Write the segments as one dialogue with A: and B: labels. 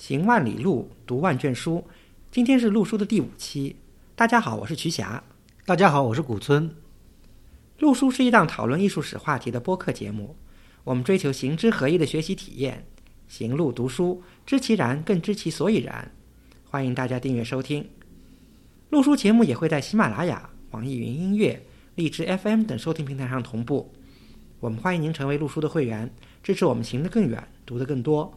A: 行万里路，读万卷书。今天是录书的第五期。大家好，我是瞿霞。
B: 大家好，我是古村。
A: 录书是一档讨论艺术史话题的播客节目。我们追求行知合一的学习体验，行路读书，知其然，更知其所以然。欢迎大家订阅收听。录书节目也会在喜马拉雅、网易云音乐、荔枝 FM 等收听平台上同步。我们欢迎您成为录书的会员，支持我们行得更远，读得更多。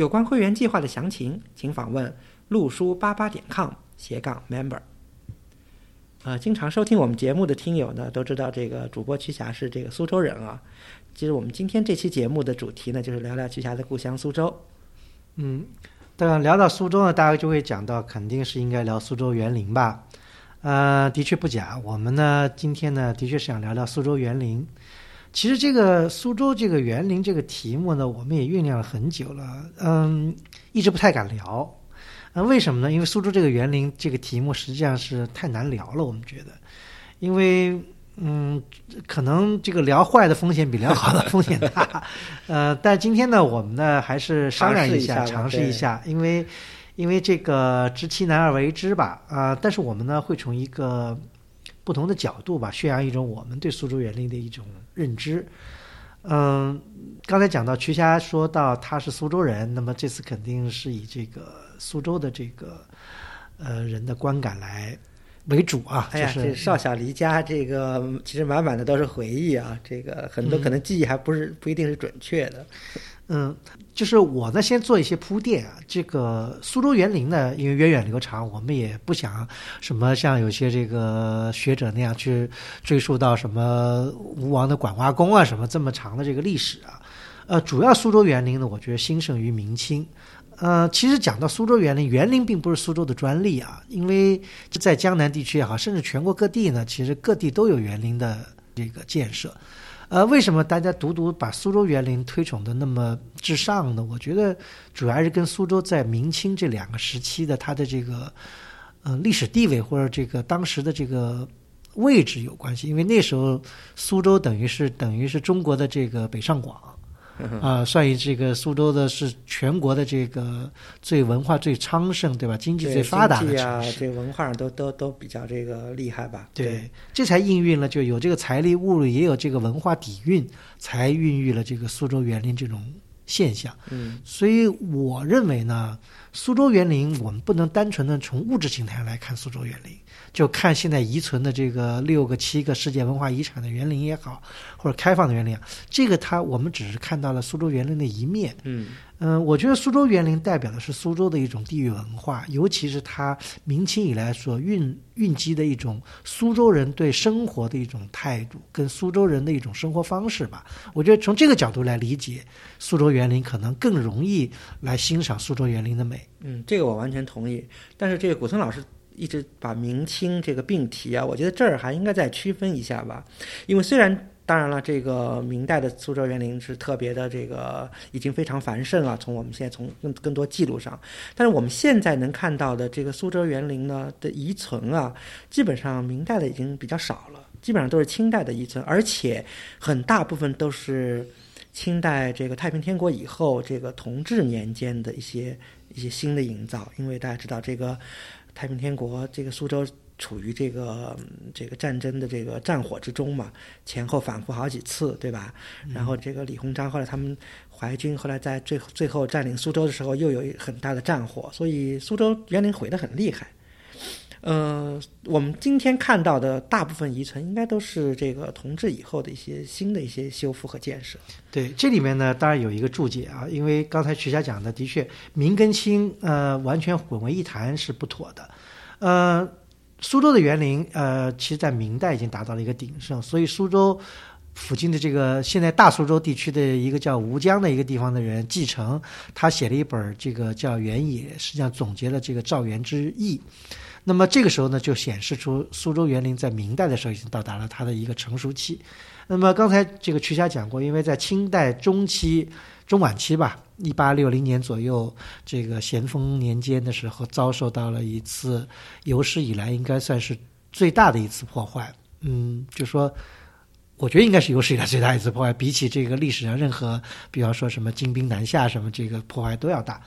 A: 有关会员计划的详情，请访问陆书八八点 com 斜杠 member。呃，经常收听我们节目的听友呢，都知道这个主播曲霞是这个苏州人啊。其实我们今天这期节目的主题呢，就是聊聊曲霞的故乡苏州。
B: 嗯，当然聊到苏州呢，大家就会讲到，肯定是应该聊苏州园林吧？呃，的确不假。我们呢，今天呢，的确是想聊聊苏州园林。其实这个苏州这个园林这个题目呢，我们也酝酿了很久了，嗯，一直不太敢聊。呃，为什么呢？因为苏州这个园林这个题目实际上是太难聊了，我们觉得，因为嗯，可能这个聊坏的风险比聊好的风险大。呃，但今天呢，我们呢还是商量一下，尝试一下，因为因为这个知其难而为之吧，啊，但是我们呢会从一个。不同的角度吧，宣扬一种我们对苏州园林的一种认知。嗯，刚才讲到瞿霞说到他是苏州人，那么这次肯定是以这个苏州的这个呃人的观感来为主啊。
A: 哎呀，
B: 这
A: 少小离家，这个其实满满的都是回忆啊。这个很多可能记忆还不是不一定是准确的。
B: 嗯，就是我呢，先做一些铺垫啊。这个苏州园林呢，因为源远流长，我们也不想什么像有些这个学者那样去追溯到什么吴王的管花宫啊，什么这么长的这个历史啊。呃，主要苏州园林呢，我觉得兴盛于明清。呃，其实讲到苏州园林，园林并不是苏州的专利啊，因为在江南地区也好，甚至全国各地呢，其实各地都有园林的这个建设。呃，为什么大家独独把苏州园林推崇的那么至上呢？我觉得主要还是跟苏州在明清这两个时期的它的这个呃历史地位或者这个当时的这个位置有关系。因为那时候苏州等于是等于是中国的这个北上广。啊，算于这个苏州的是全国的这个最文化最昌盛，对吧？经济最发达的城
A: 市，这文化上都都都比较这个厉害吧？
B: 对，这才应运了就有这个财力物力，也有这个文化底蕴，才孕育了这个苏州园林这种现象。
A: 嗯，
B: 所以我认为呢，苏州园林我们不能单纯的从物质形态来看苏州园林。就看现在遗存的这个六个、七个世界文化遗产的园林也好，或者开放的园林，这个它我们只是看到了苏州园林的一面。
A: 嗯
B: 嗯，我觉得苏州园林代表的是苏州的一种地域文化，尤其是它明清以来所蕴蕴积的一种苏州人对生活的一种态度，跟苏州人的一种生活方式吧。我觉得从这个角度来理解苏州园林，可能更容易来欣赏苏州园林的美。
A: 嗯，这个我完全同意。但是这个古村老师。一直把明清这个并提啊，我觉得这儿还应该再区分一下吧。因为虽然当然了，这个明代的苏州园林是特别的，这个已经非常繁盛了。从我们现在从更更多记录上，但是我们现在能看到的这个苏州园林呢的遗存啊，基本上明代的已经比较少了，基本上都是清代的遗存，而且很大部分都是清代这个太平天国以后这个同治年间的一些一些新的营造。因为大家知道这个。太平天国这个苏州处于这个这个战争的这个战火之中嘛，前后反复好几次，对吧？然后这个李鸿章后来他们淮军后来在最最后占领苏州的时候，又有很大的战火，所以苏州园林毁得很厉害。呃，我们今天看到的大部分遗存，应该都是这个同治以后的一些新的一些修复和建设。
B: 对，这里面呢，当然有一个注解啊，因为刚才徐霞讲的，的确明跟清呃完全混为一谈是不妥的。呃，苏州的园林呃，其实在明代已经达到了一个鼎盛，所以苏州附近的这个现在大苏州地区的一个叫吴江的一个地方的人继承，他写了一本这个叫《原野》，实际上总结了这个赵园之意。那么这个时候呢，就显示出苏州园林在明代的时候已经到达了它的一个成熟期。那么刚才这个曲霞讲过，因为在清代中期、中晚期吧，一八六零年左右，这个咸丰年间的时候，遭受到了一次有史以来应该算是最大的一次破坏。嗯，就说我觉得应该是有史以来最大一次破坏，比起这个历史上任何，比方说什么金兵南下什么这个破坏都要大。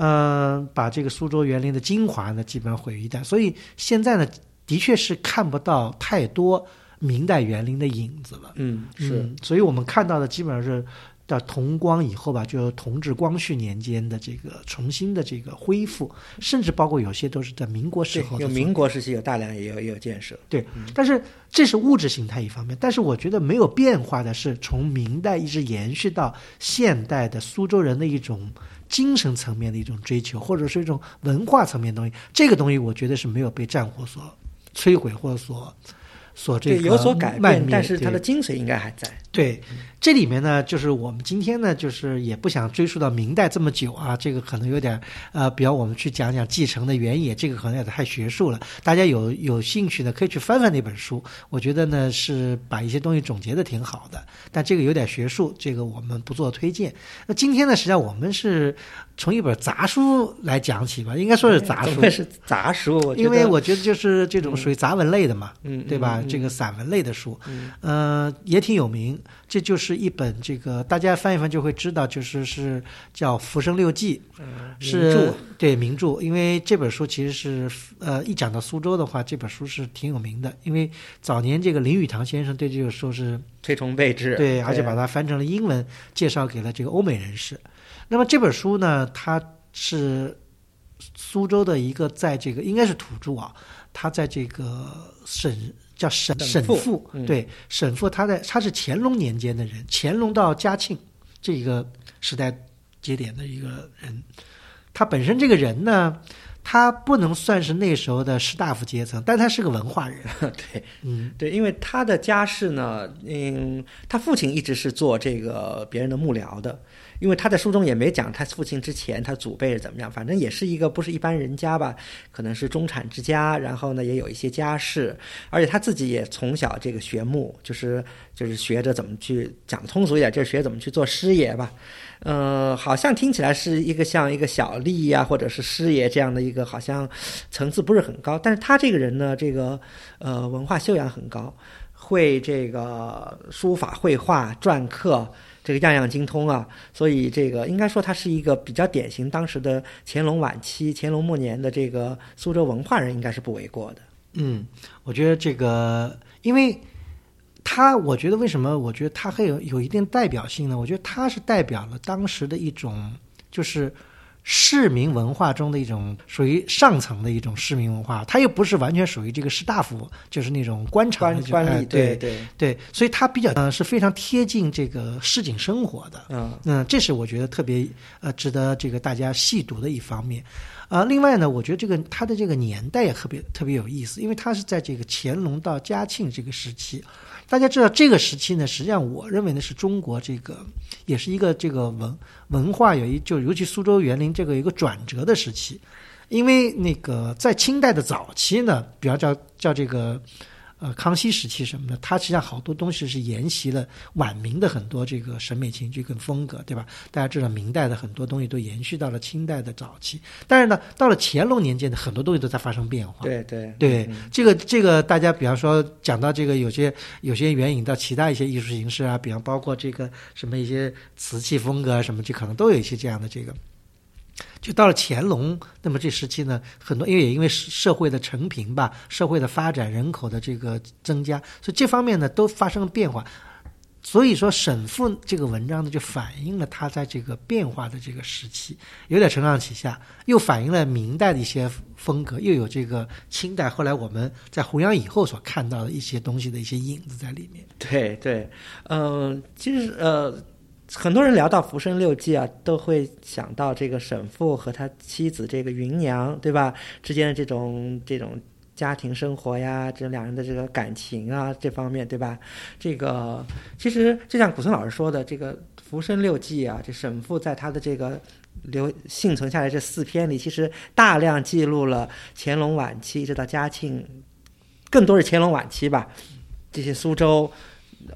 B: 嗯、把这个苏州园林的精华呢，基本上毁于一旦。所以现在呢，的确是看不到太多明代园林的影子了。
A: 嗯，是，
B: 嗯，所以我们看到的基本上是到同光以后吧，就同治、光绪年间的这个重新的这个恢复，甚至包括有些都是在民国时候，的
A: 有民国时期有大量也有也有建设，
B: 对，但是这是物质形态一方面，但是我觉得没有变化的是从明代一直延续到现代的苏州人的一种精神层面的一种追求，或者是一种文化层面的东西。这个东西我觉得是没有被战火所摧毁或者所所这
A: 对
B: 个
A: 有所改变，但是它的精髓应该还在。
B: 对，这里面呢，就是我们今天呢，就是也不想追溯到明代这么久啊，这个可能有点呃，比方我们去讲讲继承的原野，这个可能有点太学术了。大家有有兴趣的可以去翻翻那本书，我觉得呢是把一些东西总结的挺好的，但这个有点学术，这个我们不做推荐。那今天呢，实际上我们是从一本杂书来讲起吧，应该说是杂书
A: 是杂书？我觉
B: 因为我觉得就是这种属于杂文类的嘛，
A: 嗯，
B: 对吧？
A: 嗯
B: 这个散文类的书，
A: 嗯
B: 呃，也挺有名。这就是一本这个大家翻一翻就会知道，就是是叫《浮生六记》，
A: 嗯
B: 是
A: 名著
B: 对名著。因为这本书其实是呃，一讲到苏州的话，这本书是挺有名的。因为早年这个林语堂先生对这个书是
A: 推崇备至，
B: 对，而且把它翻成了英文，介绍给了这个欧美人士。那么这本书呢，它是苏州的一个在这个应该是土著啊，他在这个沈叫沈
A: 沈复
B: 对沈复，他在他是乾隆年间的人，乾隆到嘉庆这一个时代节点的一个人。他本身这个人呢，他不能算是那时候的士大夫阶层，但他是个文化人。
A: 对
B: 嗯
A: 对，因为他的家世呢，嗯，他父亲一直是做这个别人的幕僚的，因为他在书中也没讲他父亲之前他祖辈是怎么样，反正也是一个不是一般人家吧，可能是中产之家，然后呢也有一些家世，而且他自己也从小这个学木，就是就是学着怎么去讲通俗一点，就是学怎么去做师爷吧。呃，好像听起来是一个像一个小吏呀、或者是师爷这样的一个，好像层次不是很高。但是他这个人呢，这个呃文化修养很高，会这个书法、绘画、篆刻，这个样样精通啊。所以这个应该说他是一个比较典型当时的乾隆晚期、乾隆末年的这个苏州文化人，应该是不为过的。
B: 嗯，我觉得这个，因为他，我觉得为什么？我觉得他还有有一定代表性呢？我觉得他是代表了当时的一种，就是市民文化中的一种属于上层的一种市民文化，它又不是完全属于这个士大夫，就是那种官场
A: 官
B: 的
A: 官吏，
B: 对
A: 对，
B: 对，所以它比较呃是非常贴近这个市井生活的。
A: 嗯
B: 嗯，这是我觉得特别呃值得这个大家细读的一方面。啊、另外呢，我觉得这个它的这个年代也特别特别有意思，因为它是在这个乾隆到嘉庆这个时期。大家知道这个时期呢，实际上我认为呢是中国这个也是一个这个文文化有一就尤其苏州园林这个一个转折的时期，因为那个在清代的早期呢，比方叫叫这个。呃，康熙时期什么的，它实际上好多东西是沿袭了晚明的很多这个审美情趣跟风格，对吧？大家知道明代的很多东西都延续到了清代的早期，但是呢，到了乾隆年间的很多东西都在发生变化。
A: 对对
B: 对
A: 嗯，
B: 这个这个，大家比方说讲到这个，有些有些援引到其他一些艺术形式啊，比方包括这个什么一些瓷器风格啊什么，就可能都有一些这样的这个。就到了乾隆，那么这时期呢，很多因为也因为社会的成平吧，社会的发展，人口的这个增加，所以这方面呢都发生了变化。所以说，沈复这个文章呢，就反映了他在这个变化的这个时期，有点承上启下，又反映了明代的一些风格，又有这个清代后来我们在弘扬以后所看到的一些东西的一些影子在里面。
A: 对对，嗯、其实呃，很多人聊到《浮生六记》啊，都会想到这个沈复和他妻子这个芸娘，对吧？之间的这种这种家庭生活呀，这两人的这个感情啊，这方面，对吧？这个其实就像古村老师说的，这个《浮生六记》啊，这沈复在他的这个。留幸存下来这四篇里，其实大量记录了乾隆晚期一直到嘉庆，更多是乾隆晚期吧，这些苏州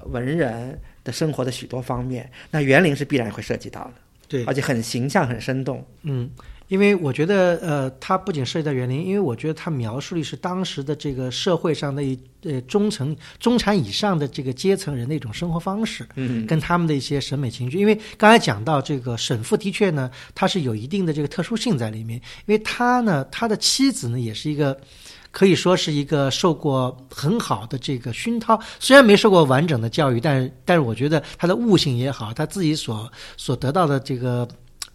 A: 文人的生活的许多方面，那园林是必然会涉及到的，
B: 对
A: 而且很形象、很生动。
B: 嗯，因为我觉得呃，它不仅涉及到园林，因为我觉得它描述的是当时的这个社会上的一呃中层、中产以上的这个阶层人的一种生活方式，
A: 嗯
B: 跟他们的一些审美情趣。因为刚才讲到这个沈父的确呢，他是有一定的这个特殊性在里面，因为他呢，他的妻子呢也是一个。可以说是一个受过很好的这个熏陶，虽然没受过完整的教育，但但是我觉得他的悟性也好，他自己所所得到的这个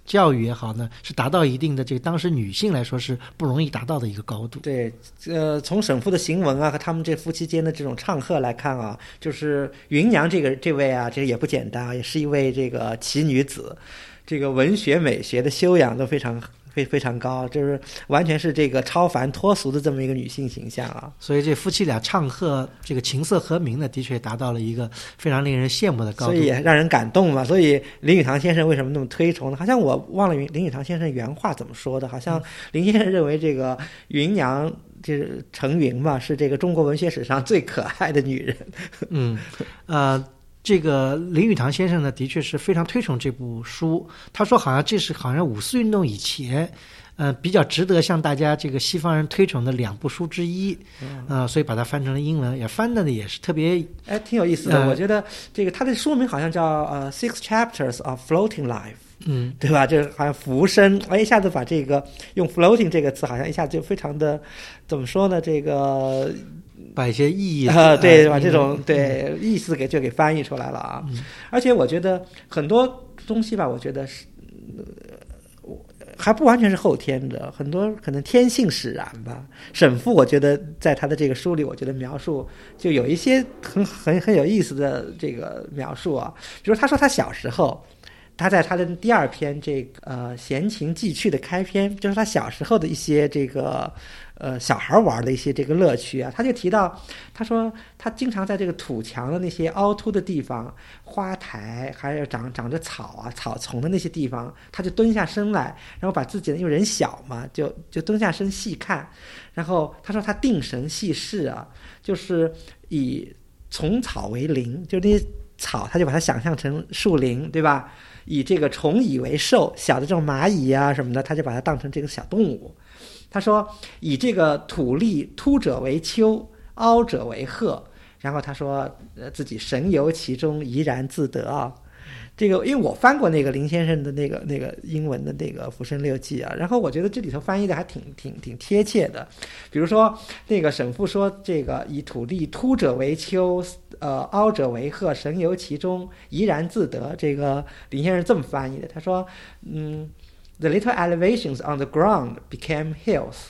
B: 教育也好呢，是达到一定的这个当时女性来说是不容易达到的一个高度。
A: 对，呃，从沈父的行文啊和他们这夫妻间的这种唱和来看啊，就是芸娘这个这位啊，这个也不简单啊，也是一位这个奇女子，这个文学美学的修养都非常非非常高，就是完全是这个超凡脱俗的这么一个女性形象啊。
B: 所以这夫妻俩唱和这个琴瑟和鸣呢，的确达到了一个非常令人羡慕的高度。
A: 所以也让人感动嘛。所以林语堂先生为什么那么推崇呢？好像我忘了林林语堂先生原话怎么说的，好像林先生认为这个芸娘。就是程云嘛，是这个中国文学史上最可爱的女人。
B: 嗯，呃，这个林语堂先生呢，的确是非常推崇这部书。他说，好像这是好像五四运动以前，呃，比较值得向大家这个西方人推崇的两部书之一。呃，所以把它翻成了英文，也翻的呢也是特别
A: 哎，挺有意思的。
B: 呃
A: 我觉得这个它的书名好像叫呃《Six Chapters of Floating Life》。
B: 嗯，
A: 对吧？就是好像浮生，哎，一下子把这个用 “floating” 这个词，好像一下子就非常的，怎么说呢？这个
B: 把一些意义
A: 啊，对，
B: 呃
A: 把这种
B: 嗯
A: 对意思给就给翻译出来了啊。而且我觉得很多东西吧，我觉得是，呃我还不完全是后天的，很多可能天性使然吧。沈复，我觉得在他的这个书里，我觉得描述就有一些很很很有意思的这个描述啊，比如他说他小时候。他在他的第二篇这个呃《闲情寄趣》的开篇，就是他小时候的一些这个呃小孩玩的一些这个乐趣啊，他就提到，他说他经常在这个土墙的那些凹凸的地方、花台还有长长着草啊、草丛的那些地方，他就蹲下身来，然后把自己的因为人小嘛，就就蹲下身细看，然后他说他定神细视啊，就是以丛草为林，就是那些草，他就把它想象成树林，对吧？以这个虫蚁为兽，小的这种蚂蚁啊什么的，他就把它当成这个小动物。他说，以这个土力凸者为丘，凹者为壑。然后他说，自己神游其中，怡然自得啊。这个，因为我翻过那个林先生的那个那个英文的那个《浮生六记》啊，然后我觉得这里头翻译的还挺挺挺贴切的。比如说，那个沈复说，这个以土地凸者为丘，呃，凹者为壑，神游其中，怡然自得。这个林先生这么翻译的，他说，嗯，the little elevations on the ground became hills,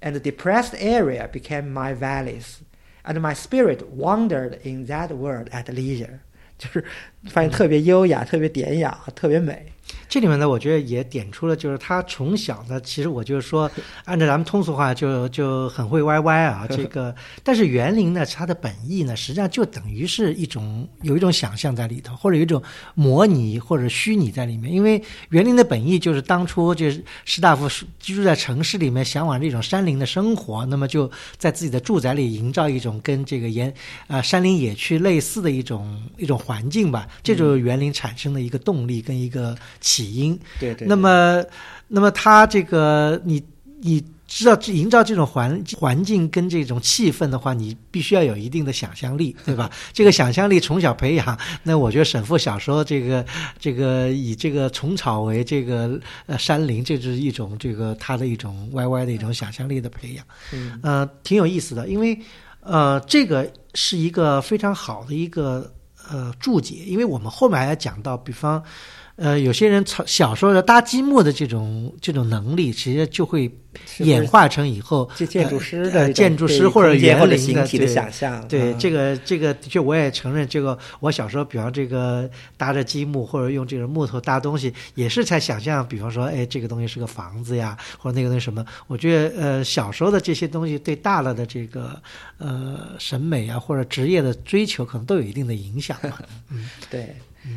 A: and the depressed area became my valleys, and my spirit wandered in that world at leisure。就是发现特别优雅、特别典雅、特别美。
B: 这里面呢，我觉得也点出了，就是他从小呢，其实我就是说，按照咱们通俗话就就很会歪歪啊。这个，但是园林呢，它的本意呢，实际上就等于是一种有一种想象在里头，或者有一种模拟或者虚拟在里面。因为园林的本意就是当初就是士大夫居住在城市里面，向往这种山林的生活，那么就在自己的住宅里营造一种跟这个沿啊、山林野区类似的一种一种环境吧，这就是园林产生的一个动力跟一个起因。
A: 对对
B: 那么，那么他这个你你知道营造这种环环境跟这种气氛的话，你必须要有一定的想象力，对吧？这个想象力从小培养，那我觉得沈复小时候这个这个以这个虫草为这个呃山林，这是一种这个他的一种歪歪的一种想象力的培养，
A: 嗯
B: 呃，挺有意思的，因为呃这个是一个非常好的一个呃注解，因为我们后面还要讲到，比方。呃，有些人从小时候的搭积木的这种这种能力，其实就会演化成以后
A: 建建筑师
B: 呃
A: 的
B: 建筑师或者园林的
A: 形体的
B: 对
A: 想象。
B: 对，
A: 嗯
B: 这个这个的确，我也承认，这个我小时候，比方这个搭着积木或者用这个木头搭东西，也是在想象，比方说，哎，这个东西是个房子呀，或者那个东西什么。我觉得，呃，小时候的这些东西对大了的这个呃审美啊或者职业的追求，可能都有一定的影响嘛。
A: 对，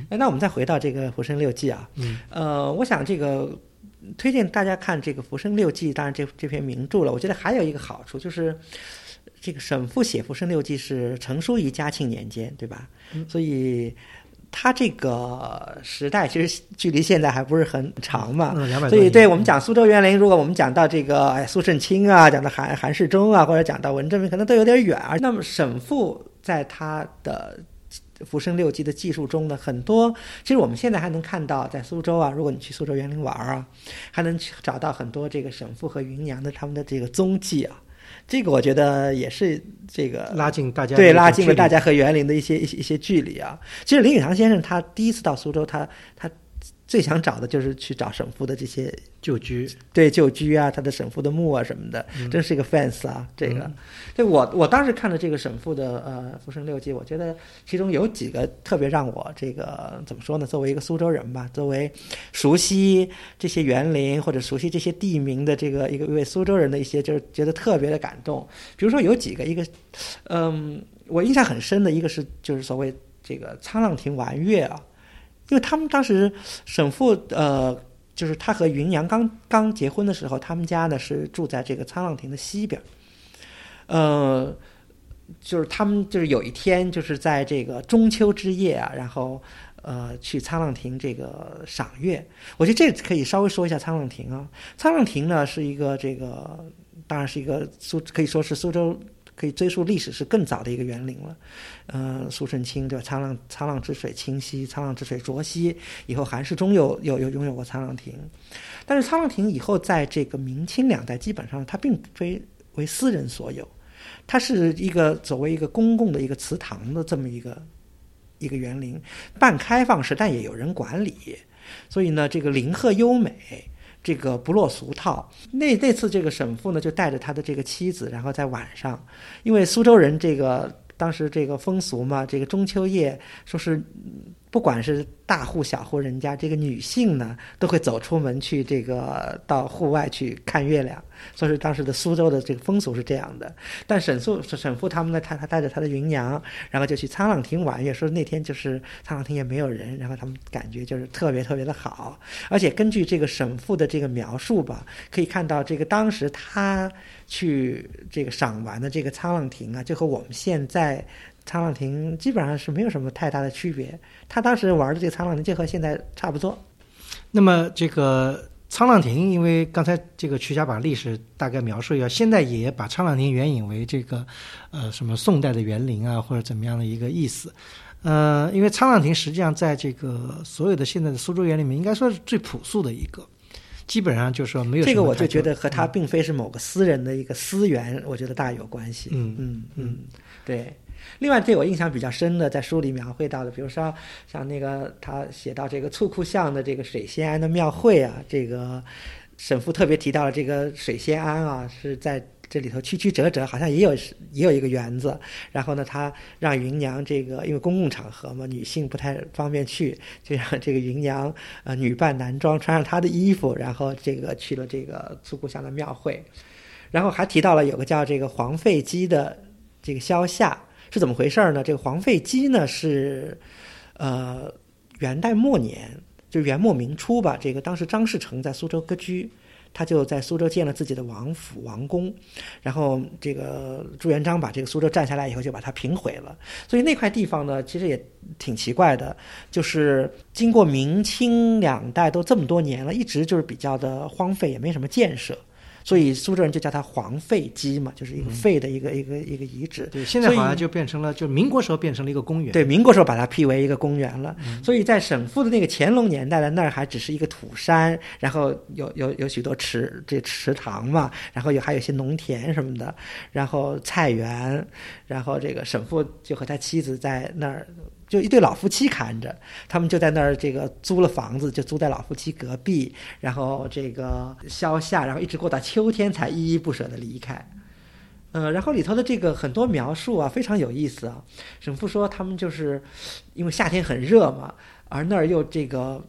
A: 哎，那我们再回到这个《浮生六记》啊，
B: 嗯
A: 呃，我想这个推荐大家看这个《浮生六记》，当然这这篇名著了。我觉得还有一个好处就是，这个沈复写《浮生六记》是成书于嘉庆年间，对吧？所以他这个时代其实距离现在还不是很长嘛，
B: 嗯，
A: 所以对我们讲苏州园林，如果我们讲到这个哎苏慎卿啊，讲到韩韩世忠啊，或者讲到文征明，可能都有点远啊。那么沈复在他的《浮生六记》的技术中呢，很多其实我们现在还能看到，在苏州啊，如果你去苏州园林玩啊，还能去找到很多这个沈复和芸娘的他们的这个踪迹啊。这个我觉得也是这个
B: 拉近大家
A: 对拉近了大。
B: 家
A: 和园林的一些一些一些距离啊。其实林语堂先生他第一次到苏州，他他最想找的就是去找沈复的这些
B: 旧居，
A: 对旧居啊，他的沈复的墓啊什么的，真是一个 fans 啊。这个，对我我当时看了这个沈复的呃《浮生六记》，我觉得其中有几个特别让我这个怎么说呢？作为一个苏州人吧，作为熟悉这些园林或者熟悉这些地名的这个一个一位苏州人的一些，就是觉得特别的感动。比如说有几个，一个嗯，我印象很深的一个是就是所谓这个沧浪亭玩月啊。因为他们当时沈复呃，就是他和芸娘刚刚结婚的时候，他们家呢是住在这个沧浪亭的西边，呃，就是他们就是有一天就是在这个中秋之夜啊，然后呃去沧浪亭这个赏月。我觉得这可以稍微说一下沧浪亭啊。沧浪亭呢是一个这个，当然是一个苏可以说是苏州。可以追溯历史是更早的一个园林了，呃，苏舜卿对吧？沧浪沧浪之水清兮，沧浪之水浊兮。以后韩世忠又又又拥有过沧浪亭，但是沧浪亭以后在这个明清两代基本上它并非为私人所有，它是一个作为一个公共的一个祠堂的这么一个一个园林，半开放式，但也有人管理，所以呢，这个林壑优美。这个不落俗套。那那次这个沈父呢，就带着他的这个妻子，然后在晚上，因为苏州人这个当时这个风俗嘛，这个中秋夜说是不管是大户小户人家，这个女性呢都会走出门去这个到户外去看月亮，所以说当时的苏州的这个风俗是这样的。但沈素沈复他们呢，他他带着他的芸娘，然后就去沧浪亭玩月，说那天就是沧浪亭也没有人，然后他们感觉就是特别特别的好。而且根据这个沈复的这个描述吧，可以看到这个当时他去这个赏玩的这个沧浪亭啊，就和我们现在沧浪亭基本上是没有什么太大的区别。他当时玩的这个沧浪亭就和现在差不多。
B: 那么这个沧浪亭，因为刚才这个曲家把历史大概描述一下，现在也把沧浪亭援引为这个呃什么宋代的园林啊，或者怎么样的一个意思。呃，因为沧浪亭实际上在这个所有的现在的苏州园里面，应该说是最朴素的一个，基本上就是说没有
A: 这个，我就觉得和他并非是某个私人的一个私园，我觉得大有关系。
B: 嗯
A: 嗯嗯，对。另外，对我印象比较深的，在书里描绘到的，比如说像那个他写到这个醋库巷的这个水仙庵的庙会啊，这个沈复特别提到了这个水仙庵啊，是在这里头曲曲折折，好像也有也有一个园子。然后呢，他让芸娘这个因为公共场合嘛，女性不太方便去，就让这个芸娘呃女扮男装，穿上她的衣服，然后这个去了这个醋库巷的庙会。然后还提到了有个叫这个黄费基的这个萧夏。是怎么回事呢？这个黄废基呢是，呃，元代末年，就元末明初吧。这个当时张士诚在苏州割据，他就在苏州建了自己的王府王宫，然后这个朱元璋把这个苏州占下来以后，就把它平毁了。所以那块地方呢，其实也挺奇怪的，就是经过明清两代都这么多年了，一直就是比较的荒废，也没什么建设。所以苏州人就叫它黄废基嘛，就是一个废的一个、一个一个遗址。
B: 对，现在好像就变成了，就民国时候变成了一个公园。
A: 对，民国时候把它辟为一个公园了。所以在沈复的那个乾隆年代的那儿还只是一个土山，然后有有有许多池这池塘嘛，然后有还有一些农田什么的，然后菜园，然后这个沈复就和他妻子在那儿。就一对老夫妻看着，他们就在那儿这个租了房子，就租在老夫妻隔壁，然后这个消夏，然后一直过到秋天才依依不舍的离开。呃，然后里头的这个很多描述啊，非常有意思啊。沈复说他们就是因为夏天很热嘛，而那儿又这个。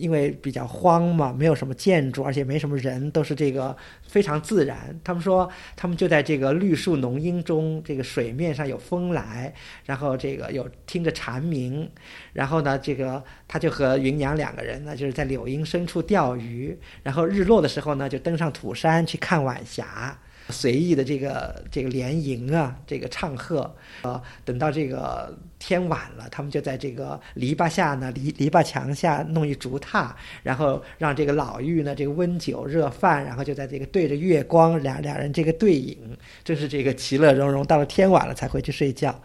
A: 因为比较荒嘛，没有什么建筑，而且没什么人，都是这个非常自然。他们说，他们就在这个绿树浓荫中，这个水面上有风来，然后这个有听着蝉鸣，然后呢，这个他就和芸娘两个人呢，就是在柳荫深处钓鱼，然后日落的时候呢，就登上土山去看晚霞。随意的这个这个联吟啊，这个唱和，呃，等到这个天晚了，他们就在这个篱笆下呢，篱篱笆墙下弄一竹榻，然后让这个老妪呢，这个温酒热饭，然后就在这个对着月光，俩俩人这个对饮，真是这个其乐融融。到了天晚了才回去睡觉。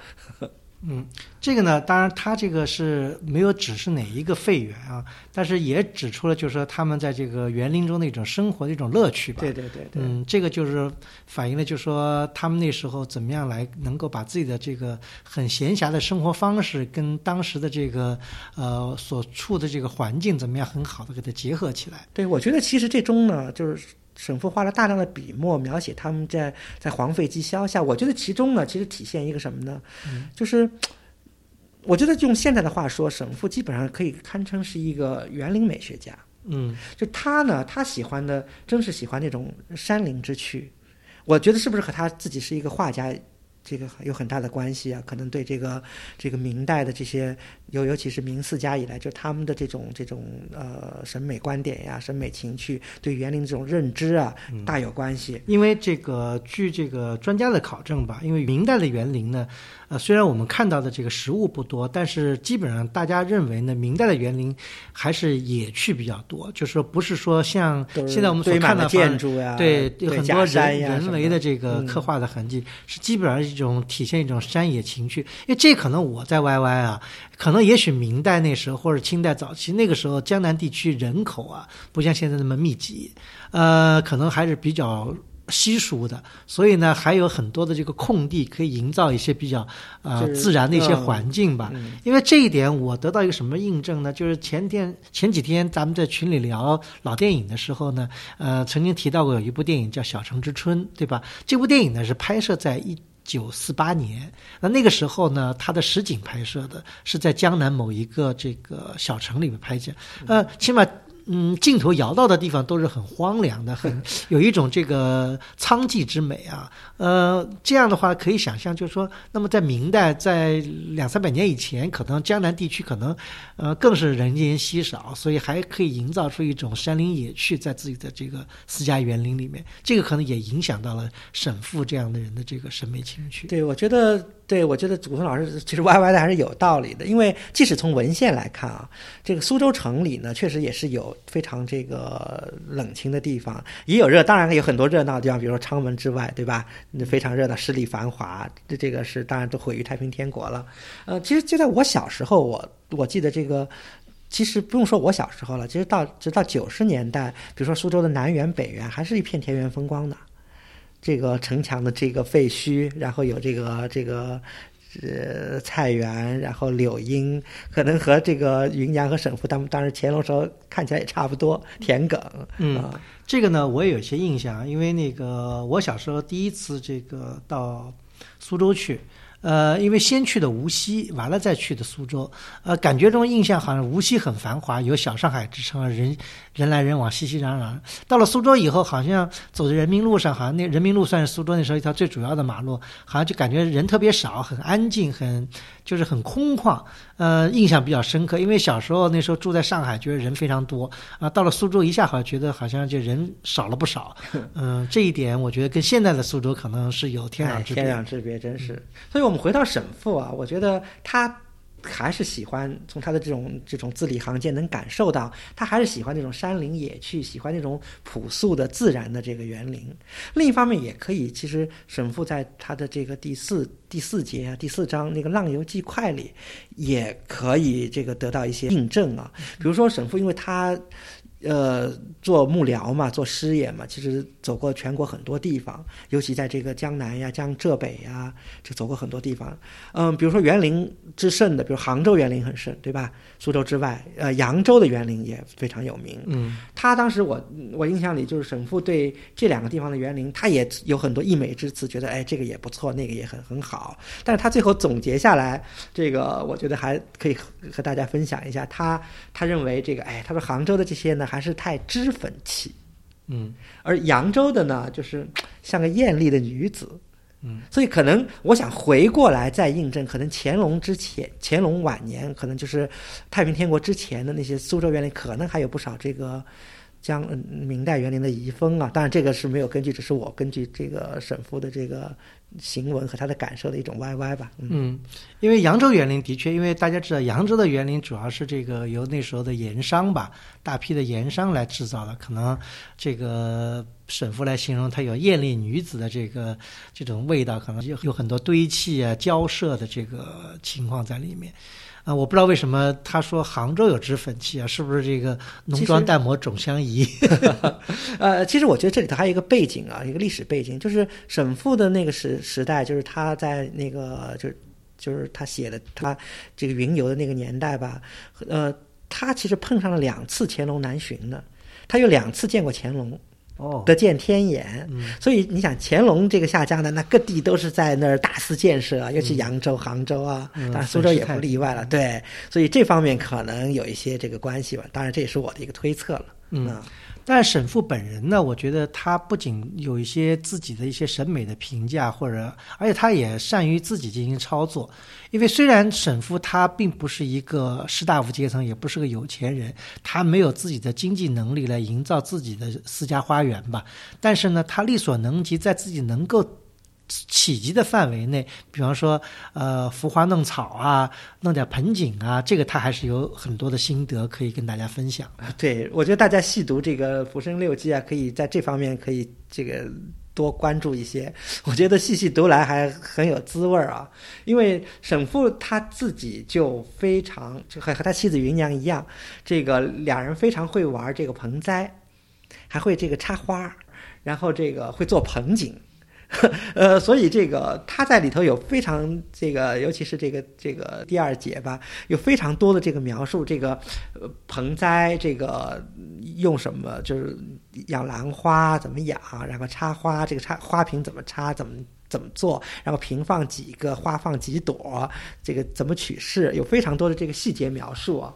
B: 嗯，这个呢，当然他这个是没有指是哪一个废园啊，但是也指出了就是说他们在这个园林中的一种生活的一种乐趣吧。
A: 对对对对，
B: 嗯，这个就是反映了就是说他们那时候怎么样来能够把自己的这个很闲暇的生活方式跟当时的这个呃所处的这个环境怎么样很好的给它结合起来。
A: 对，我觉得其实这中呢，就是沈复花了大量的笔墨描写他们在在皇费机消下，我觉得其中呢，其实体现一个什么呢？就是我觉得用现在的话说，沈复基本上可以堪称是一个园林美学家。
B: 嗯
A: 就他呢，他喜欢的真是喜欢那种山林之趣。我觉得是不是和他自己是一个画家，这个有很大的关系啊？可能对这个这个明代的这些，尤尤其是明四家以来，就他们的这种这种呃审美观点呀、审美情趣，对园林这种认知啊，大有关系。
B: 因为这个据这个专家的考证吧，因为明代的园林呢，呃，虽然我们看到的这个实物不多，但是基本上大家认为呢，明代的园林还是野趣比较多，就是说不是说像现在我们所看到
A: 建筑呀，
B: 对，有很多人人为的这个
A: 嗯
B: 刻画的痕迹，是基本上一种体现一种山野情趣。因为这可能我在 YY 啊，可能也许明代那时候或者清代早期那个时候，江南地区人口啊不像现在那么密集，呃，可能还是比较。稀疏的，所以呢，还有很多的这个空地可以营造一些比较呃自然的一些
A: 嗯
B: 环境吧。
A: 嗯
B: 因为这一点，我得到一个什么印证呢？就是前天前几天咱们在群里聊老电影的时候呢，呃，曾经提到过有一部电影叫《小城之春》，对吧？这部电影呢是拍摄在一。九四八年，那那个时候呢，它的实景拍摄的是在江南某一个这个小城里面拍摄，呃，起码嗯，镜头摇到的地方都是很荒凉的，很 有一种这个苍寂之美啊。呃，这样的话可以想象，就是说，那么在明代，在两三百年以前，可能江南地区可能呃更是人烟稀少，所以还可以营造出一种山林野趣在自己的这个私家园林里面。这个可能也影响到了沈复这样的人的这个审美情趣。
A: 对，我觉得，对我觉得古村老师其实歪歪的还是有道理的，因为即使从文献来看啊，这个苏州城里呢，确实也是有非常这个冷清的地方，也有热，当然有很多热闹的地方，比如说昌门之外，对吧？那非常热闹，十里繁华，这这个是当然都毁于太平天国了。呃，其实就在我小时候，我我记得这个。其实不用说我小时候了，其实到直到九十年代，比如说苏州的南园、北园，还是一片田园风光的。这个城墙的这个废墟，然后有这个这个呃菜园，然后柳荫，可能和这个云阳和沈复他们当时乾隆时候看起来也差不多，田埂，
B: 嗯这个呢，我也有些印象，因为那个我小时候第一次这个到苏州去，呃，因为先去的无锡，完了再去的苏州，呃，感觉中印象好像无锡很繁华，有小上海之称，人人来人往，熙熙攘攘。到了苏州以后，好像走在人民路上，好像那人民路算是苏州那时候一条最主要的马路，好像就感觉人特别少，很安静，很就是很空旷，呃，印象比较深刻。因为小时候那时候住在上海，觉得人非常多啊，到了苏州一下好像觉得好像就人少了不少，嗯、这一点我觉得跟现在的苏州可能是有天
A: 哎
B: 壤之别。
A: 天壤之别，真是。所以我们回到沈复啊，我觉得他还是喜欢从他的这种这种字里行间能感受到，他还是喜欢那种山林野趣，喜欢那种朴素的自然的这个园林。另一方面，也可以，其实沈复在他的这个第四第四节啊第四章那个《浪游记快》里，也可以这个得到一些印证啊。比如说沈复，因为他。呃，做幕僚嘛，做师爷嘛，其实走过全国很多地方，尤其在这个江南呀、江浙北呀，就走过很多地方。嗯，比如说园林之盛的，比如杭州园林很盛，对吧？苏州之外，呃，扬州的园林也非常有名。
B: 嗯
A: 他当时我我印象里就是沈复对这两个地方的园林，他也有很多溢美之词，觉得哎这个也不错，那个也很很好。但是他最后总结下来，这个我觉得还可以和和大家分享一下。他他认为这个哎，他说杭州的这些呢还是太脂粉气，
B: 嗯
A: 而扬州的呢就是 像个艳丽的女子。
B: 嗯，
A: 所以可能我想回过来再印证，可能乾隆之前、乾隆晚年，可能就是太平天国之前的那些苏州园林，可能还有不少这个江嗯明代园林的遗风啊。当然这个是没有根据，只是我根据这个沈复的这个行文和他的感受的一种歪歪吧。嗯，
B: 因为扬州园林的确，因为大家知道扬州的园林主要是这个由那时候的盐商吧，大批的盐商来制造的，可能这个沈复来形容它有艳丽女子的这个这种味道，可能有有很多堆砌啊、交涉的这个情况在里面。啊，我不知道为什么他说杭州有脂粉气啊，是不是这个浓妆淡抹总相宜？
A: 呃，其实我觉得这里头还有一个背景啊，一个历史背景，就是沈复的那个时时代，就是他在那个就是就是他写的他这个云游的那个年代吧，呃，他其实碰上了两次乾隆南巡的，他有两次见过乾隆。
B: 哦，
A: 得见天眼，所以你想乾隆这个下江南，那各地都是在那儿大肆建设，啊尤其扬州、杭州啊，当然苏州也不例外了。对，所以这方面可能有一些这个关系吧。当然这也是我的一个推测了。
B: 嗯。但沈复本人呢，我觉得他不仅有一些自己的一些审美的评价，或者而且他也善于自己进行操作。因为虽然沈复他并不是一个士大夫阶层，也不是个有钱人，他没有自己的经济能力来营造自己的私家花园吧，但是呢，他力所能及，在自己能够。起级的范围内，比方说，呃，浮花弄草啊，弄点盆景啊，这个他还是有很多的心得可以跟大家分享。
A: 对，我觉得大家细读这个《浮生六记》啊，可以在这方面可以这个多关注一些。我觉得细细读来还很有滋味啊，因为沈复他自己就非常就和和他妻子芸娘一样，这个两人非常会玩这个盆栽，还会这个插花，然后这个会做盆景。呃，所以这个他在里头有非常这个，尤其是这个这个第二节吧，有非常多的这个描述，这个盆栽这个用什么，就是养兰花怎么养，然后插花，这个插花瓶怎么插，怎么。怎么做？然后平放几个，花放几朵，这个怎么取势？有非常多的这个细节描述啊。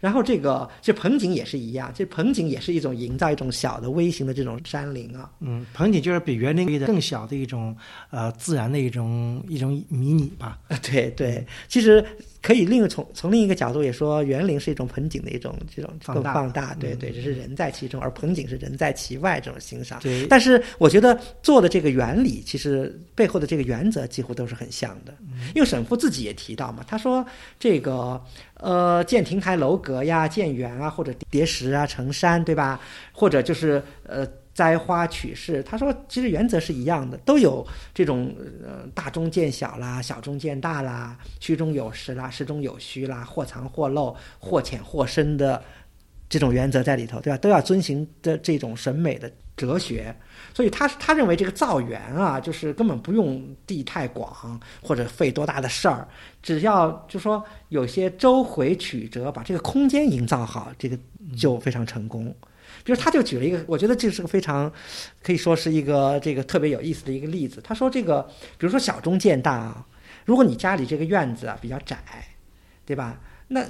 A: 然后这个这盆景也是一样，这盆景也是一种营造一种小的微型的这种山林啊。
B: 嗯，盆景就是比园林的更小的一种呃自然的一种一种迷你吧。
A: 对对，其实。可以另从从另一个角度也说，园林是一种盆景的一种这种更放大，对对，只是人在其中，而盆景是人在其外这种欣赏。
B: 对，
A: 但是我觉得做的这个原理，其实背后的这个原则几乎都是很像的。因为沈复自己也提到嘛，他说这个呃建亭台楼阁呀，建园啊，或者叠石啊成山，对吧？或者就是呃。栽花取势，他说其实原则是一样的，都有这种呃大中见小啦，小中见大啦，虚中有实啦，实中有虚啦，或藏或露，或浅或深的这种原则在里头，对吧？都要遵循的这种审美的哲学。所以他他认为这个造园啊，就是根本不用地太广或者费多大的事儿，只要就说有些周回曲折，把这个空间营造好，这个就非常成功。比如，他就举了一个，我觉得这是个非常可以说是一个这个特别有意思的一个例子。他说，这个比如说小中见大啊，如果你家里这个院子啊比较窄，对吧？那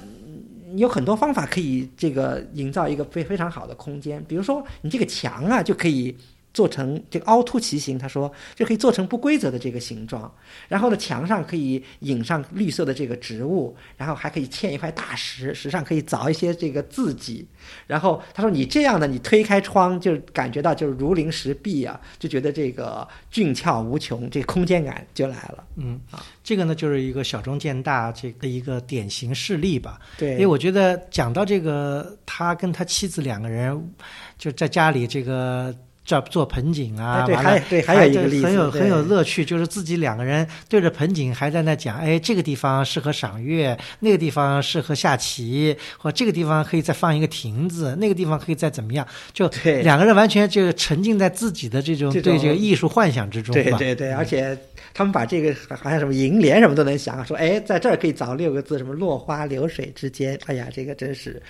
A: 你有很多方法可以这个营造一个非非常好的空间。比如说，你这个墙啊就可以。做成这个凹凸奇形，他说就可以做成不规则的这个形状。然后呢，墙上可以引上绿色的这个植物，然后还可以嵌一块大石，石上可以凿一些这个字迹。然后他说你这样的，你推开窗就感觉到就是如临石壁啊，就觉得这个俊俏无穷，这空间感就来了。
B: 嗯啊，这个呢就是一个小中见大这个一个典型事例吧。
A: 对，
B: 因为我觉得讲到这个，他跟他妻子两个人就在家里这个。这做盆景啊，
A: 对，
B: 还
A: 对，还有一个
B: 很有很有乐趣，就是自己两个人对着盆景还在那讲，哎，这个地方适合赏月，那个地方适合下棋，或这个地方可以再放一个亭子，那个地方可以再怎么样，就两个人完全就沉浸在自己的这种对这个艺术幻想之中。
A: 对对对，而且他们把这个好像什么楹联什么都能想，说哎，在这儿可以找六个字，什么落花流水之间，哎呀，这个真是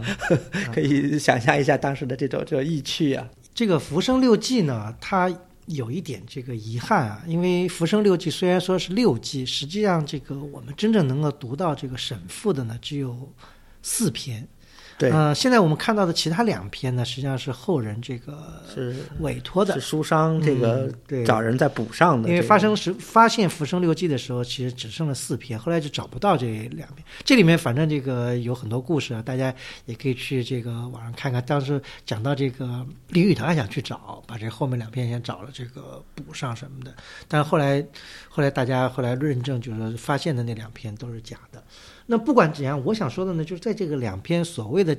A: 可以想象一下当时的这种这种意趣啊。
B: 这个《浮生六记》呢，它有一点这个遗憾啊，因为《浮生六记》虽然说是六记，实际上这个我们真正能够读到这个沈复的呢，只有四篇，
A: 对，
B: 呃，现在我们看到的其他两篇呢，实际上是后人这个
A: 是
B: 委托的
A: 是，书商这个
B: 嗯对
A: 找人再补上的这个，
B: 因为发生时发现《浮生六记》的时候，其实只剩了四篇，后来就找不到这两篇。这里面反正这个有很多故事啊，大家也可以去这个网上看看。当时讲到这个林语堂还想去找，把这后面两篇先找了这个补上什么的，但是后来后来大家后来论证，就是发现的那两篇都是假的。那不管怎样，我想说的呢，就是在这个两篇所谓的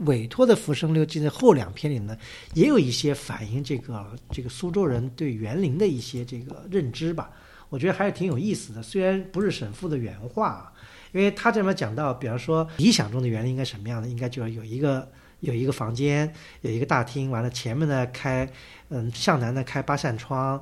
B: 委托的《浮生六记》的后两篇里呢，也有一些反映这个这个苏州人对园林的一些这个认知吧。我觉得还是挺有意思的，虽然不是沈复的原话啊，因为他这里面讲到，比方说理想中的园林应该什么样的，应该就是有一个有一个房间，有一个大厅，完了前面呢开，嗯，向南呢开八扇窗。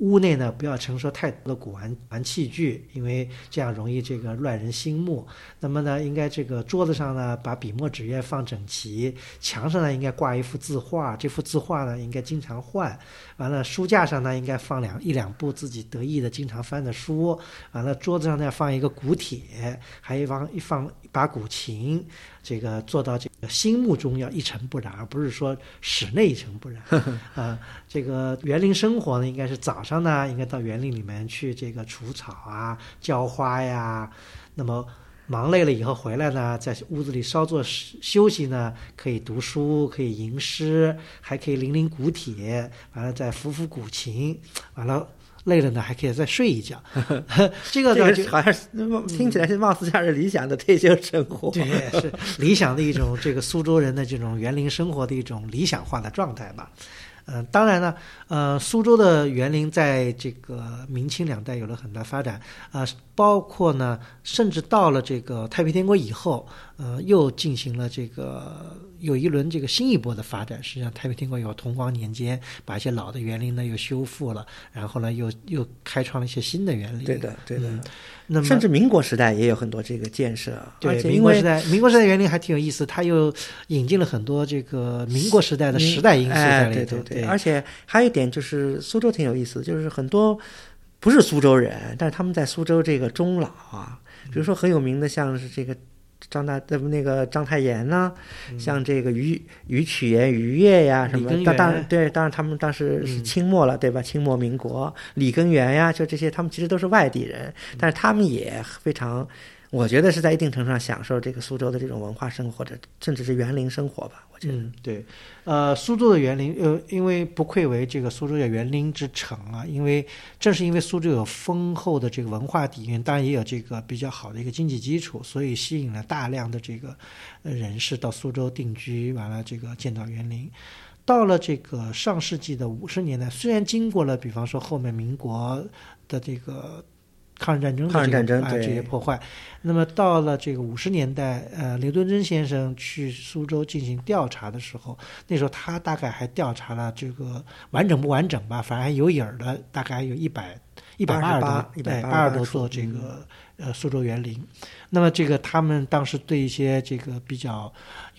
B: 屋内呢，不要承受太多的古玩玩器具，因为这样容易这个乱人心目。那么呢，应该这个桌子上呢，把笔墨纸砚放整齐；墙上呢，应该挂一幅字画，这幅字画呢，应该经常换。完了，书架上呢，应该放两一两部自己得意的、经常翻的书。完了，桌子上呢，放一个古帖，还一放一放一把古琴。这个做到这个心目中要一尘不染，而不是说室内一尘不染。啊，这个园林生活呢，应该是早上呢，应该到园林里面去这个除草啊、浇花呀。那么忙累了以后回来呢，在屋子里稍作休息呢，可以读书，可以吟诗，还可以临临古帖，完了再抚抚古琴，完了。累了呢，还可以再睡一觉。这个
A: 好像是听起来是貌似像是理想的退休生活。
B: 对，是理想的一种这个苏州人的这种园林生活的一种理想化的状态吧。嗯、呃，当然呢，呃，苏州的园林在这个明清两代有了很大发展啊、呃，包括呢，甚至到了这个太平天国以后，呃，又进行了这个有一轮这个新一波的发展。实际上，太平天国有同光年间，把一些老的园林呢又修复了，然后呢又又开创了一些新的园林。
A: 对的，对的。
B: 嗯、那么
A: 甚至民国时代也有很多这个建设，
B: 对，民国时代，民国时代园林还挺有意思，它又引进了很多这个民国时代的时代因素在里头。
A: 哎、对对对，而且还有一点就是苏州挺有意思，就是很多不是苏州人，但是他们在苏州这个终老啊，比如说很有名的，像是这个。张大的那个章太炎呢，
B: 嗯、
A: 像这个于于曲言、于越呀什么，当当然对，当然他们当时是清末了，
B: 嗯、
A: 对吧？清末民国，李根源呀，就这些，他们其实都是外地人，但是他们也非常，我觉得是在一定程度上享受这个苏州的这种文化生活，或者甚至是园林生活吧。我觉得，
B: 嗯，对，呃，苏州的园林，呃，因为不愧为这个苏州的园林之城啊，因为正是因为苏州有丰厚的这个文化底蕴，当然也有这个比较好的一个经济基础，所以吸引了大量的这个人士到苏州定居，完了这个建造园林。到了这个上世纪的五十年代，虽然经过了，比方说后面民国的这个。抗日战争的
A: 抗日战争
B: 啊这些破坏，那么到了这个五十年代，呃，刘敦桢先生去苏州进行调查的时候，那时候他大概还调查了这个完整不完整吧，反正还有影儿的，大概有一百一百八十多，
A: 一百
B: 八十多座这个、嗯、呃苏州园林。那么这个他们当时对一些这个比较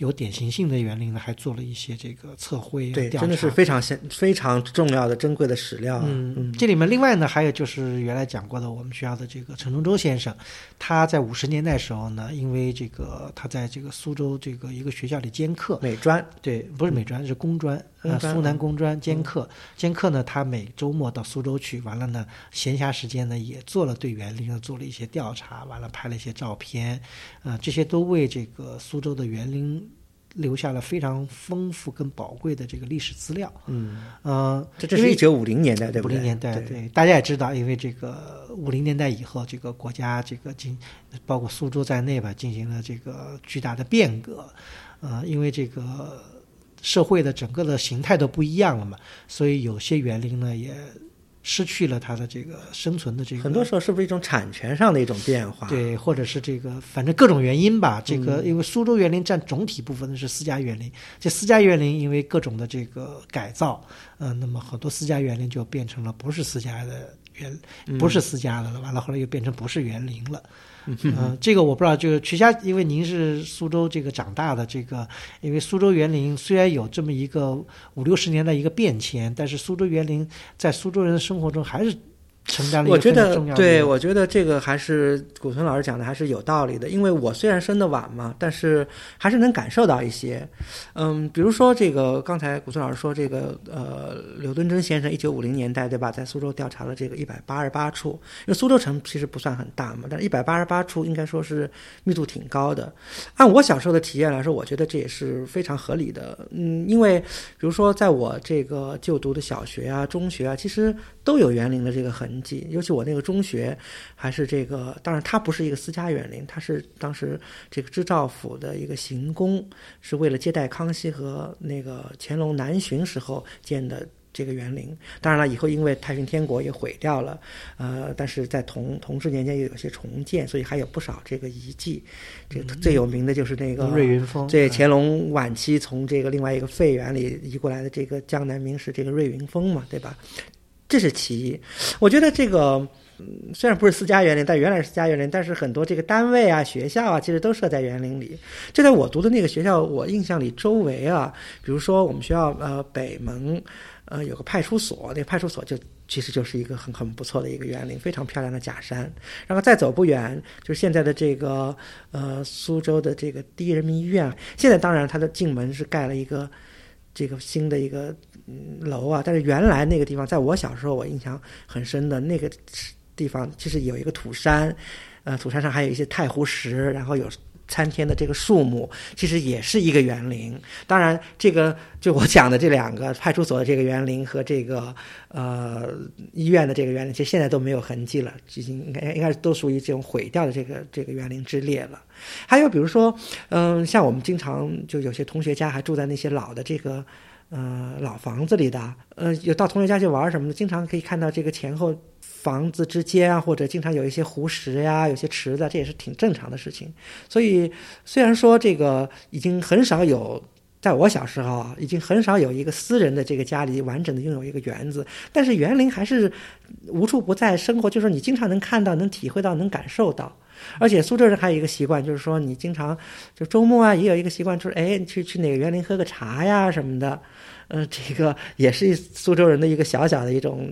B: 有典型性的园林呢，还做了一些这个测绘、啊、
A: 对，真的是非常非常重要的珍贵的史料、啊。
B: 嗯，嗯这里面另外呢，还有就是原来讲过的，我们学校的这个陈忠洲先生，他在五十年代时候呢，因为这个他在这个苏州这个一个学校里兼课，
A: 美专
B: 对，不是美专，是工专，呃，苏南工专兼课，兼课呢，他每周末到苏州去，完了呢，闲暇时间呢也做了对园林做了一些调查，完了拍了一些照片。片，呃，这些都为这个苏州的园林留下了非常丰富跟宝贵的这个历史资料。
A: 嗯，
B: 呃，
A: 这这是一九五零年代，对不
B: 对？五零年代，对，大家也知道，因为这个五零年代以后，这个国家这个进，包括苏州在内吧，进行了这个巨大的变革。呃，因为这个社会的整个的形态都不一样了嘛，所以有些园林呢也。失去了它的这个生存的这个，
A: 很多时候是不是一种产权上的一种变化？
B: 对，或者是这个，反正各种原因吧。这个因为苏州园林占总体部分的是私家园林，这私家园林因为各种的这个改造，嗯、呃，那么很多私家园林就变成了不是私家的园，不是私家的了。完了后来又变成不是园林了。嗯、嗯，这个我不知道，就是曲家，因为您是苏州这个长大的，这个因为苏州园林虽然有这么一个五六十年的一个变迁，但是苏州园林在苏州人的生活中还是承担了一个
A: 我觉得对，我觉得这个还是古村老师讲的还是有道理的，因为我虽然生的晚嘛，但是还是能感受到一些，嗯，比如说这个刚才古村老师说这个呃，刘敦桢先生一九五零年代对吧，在苏州调查了这个一百八十八处，因为苏州城其实不算很大嘛，但是一百八十八处应该说是密度挺高的。按我小时候的体验来说，我觉得这也是非常合理的，嗯，因为比如说在我这个就读的小学啊、中学啊，其实都有园林的这个痕迹，尤其我那个中学还是这个，当然它不是一个私家园林，它是当时这个知兆府的一个行宫，是为了接待康熙和那个乾隆南巡时候建的。这个园林，当然了，以后因为太平天国也毁掉了，呃，但是在同同治年间又有些重建，所以还有不少这个遗迹。这个最有名的就是那个
B: 瑞云峰，
A: 对，乾隆晚期从这个另外一个废园里移过来的这个江南名士这个瑞云峰嘛，对吧？这是其一。我觉得这个。嗯，虽然不是私家园林，但原来是私家园林，但是很多这个单位啊、学校啊，其实都设在园林里。就在我读的那个学校，我印象里周围啊，比如说我们学校呃北门，呃有个派出所，那个派出所就其实就是一个很很不错的一个园林，非常漂亮的假山。然后再走不远，就是现在的这个呃苏州的这个第一人民医院，现在当然它的进门是盖了一个这个新的一个楼啊，但是原来那个地方，在我小时候我印象很深的那个。地方其实有一个土山，呃，土山上还有一些太湖石，然后有参天的这个树木，其实也是一个园林。当然，这个就我讲的这两个派出所的这个园林和这个呃医院的这个园林，其实现在都没有痕迹了，已经应该应该都属于这种毁掉的这个这个园林之列了。还有比如说，嗯，像我们经常就有些同学家还住在那些老的这个呃老房子里的，呃，有到同学家去玩什么的，经常可以看到这个前后。房子之间啊，或者经常有一些湖石呀，有些池子，这也是挺正常的事情。所以，虽然说这个已经很少有，在我小时候啊，已经很少有一个私人的这个家里完整的拥有一个园子，但是园林还是无处不在，生活就是你经常能看到、能体会到、能感受到。而且苏州人还有一个习惯，就是说你经常就周末啊，也有一个习惯，就是哎，去去哪个园林喝个茶呀什么的。嗯，这个也是苏州人的一个小小的一种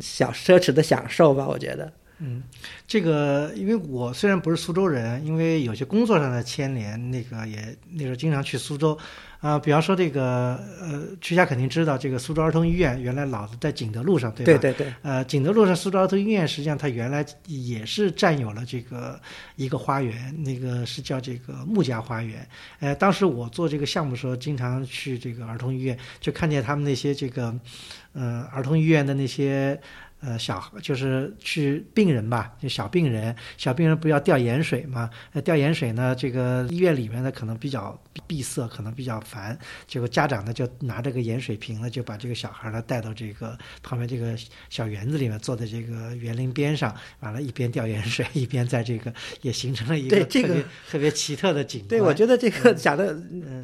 A: 小奢侈的享受吧，我觉得。
B: 嗯，这个因为我虽然不是苏州人，因为有些工作上的牵连，那个也那时候经常去苏州。啊，比方说这个，呃，曲家肯定知道，这个苏州儿童医院原来老的在景德路上，对
A: 吧？对对对。
B: 呃，景德路上苏州儿童医院实际上它原来也是占有了这个一个花园，那个是叫这个穆家花园。呃，当时我做这个项目的时候，经常去这个儿童医院，就看见他们那些这个，呃，儿童医院的那些。呃，小就是去病人吧，就小病人，小病人不要吊盐水嘛？那吊盐水呢，这个医院里面呢可能比较闭塞，可能比较烦。结果家长呢就拿这个盐水瓶呢，就把这个小孩呢带到这个旁边这个小园子里面，坐在这个园林边上，完了，一边吊盐水，一边在这个也形成了一个特别特别奇特的景观。
A: 对，我觉得这个讲的，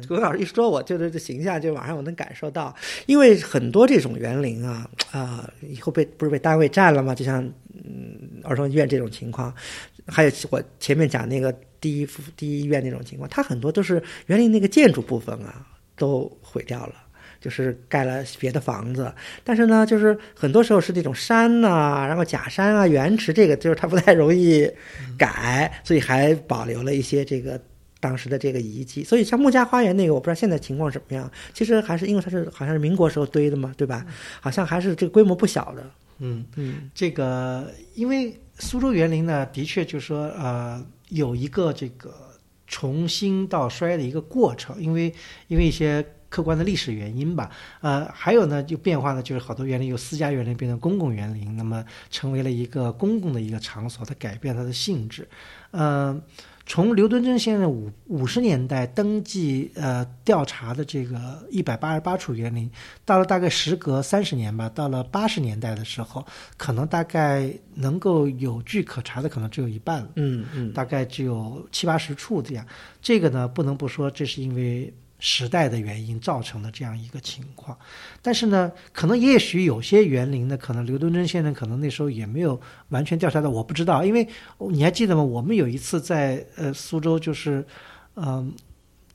A: 古老师一说，我就是这形象，就马上我能感受到，因为很多这种园林啊啊，以后被不是被单位占了吗？就像嗯儿童医院这种情况，还有我前面讲那个第一第一医院那种情况，它很多都是园林那个建筑部分啊都毁掉了，就是盖了别的房子。但是呢，就是很多时候是那种山呐，然后假山啊、园池，这个就是它不太容易改，所以还保留了一些这个当时的这个遗迹。所以像穆家花园那个，我不知道现在情况什么样。其实还是因为它是好像是民国时候堆的嘛，对吧？好像还是这个规模不小的。
B: 嗯。嗯，这个因为苏州园林呢，的确就是说呃有一个这个从兴到衰的一个过程，因为因为一些客观的历史原因吧，呃还有呢就变化呢，就是好多园林由私家园林变成公共园林，那么成为了一个公共的一个场所，它改变它的性质，嗯。从刘敦桢先生五五十年代登记呃调查的这个一百八十八处园林，到了大概时隔三十年吧，到了八十年代的时候，可能大概能够有据可查的可能只有一半了，
A: 嗯嗯，
B: 大概只有七八十处这样。这个呢，不能不说，这是因为。时代的原因造成的这样一个情况，但是呢，可能也许有些园林呢，可能刘敦桢先生可能那时候也没有完全调查到，我不知道，因为你还记得吗？我们有一次在呃苏州，就是嗯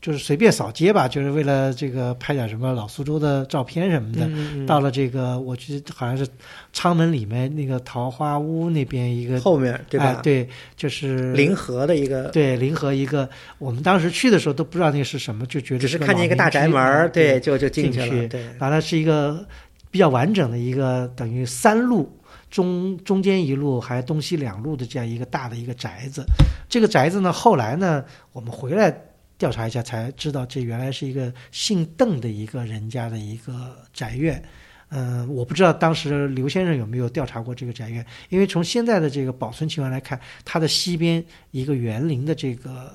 B: 就是随便扫街吧，就是为了这个拍点什么老苏州的照片什么的。
A: 嗯
B: 到了这个，我觉得好像是昌门里面那个桃花坞那边一个，
A: 后面对吧？
B: 哎，对，就是
A: 临河的一个，
B: 对临河一个，我们当时去的时候都不知道那个是什么，就觉得
A: 只是看见一个大宅门儿，对，就就进去了。对，
B: 完了是一个比较完整的一个等于三路中中间一路还东西两路的这样一个大的一个宅子。这个宅子呢，后来呢，我们回来调查一下才知道，这原来是一个姓邓的一个人家的一个宅院。嗯，我不知道当时刘先生有没有调查过这个宅院，因为从现在的这个保存情况来看，它的西边一个园林的这个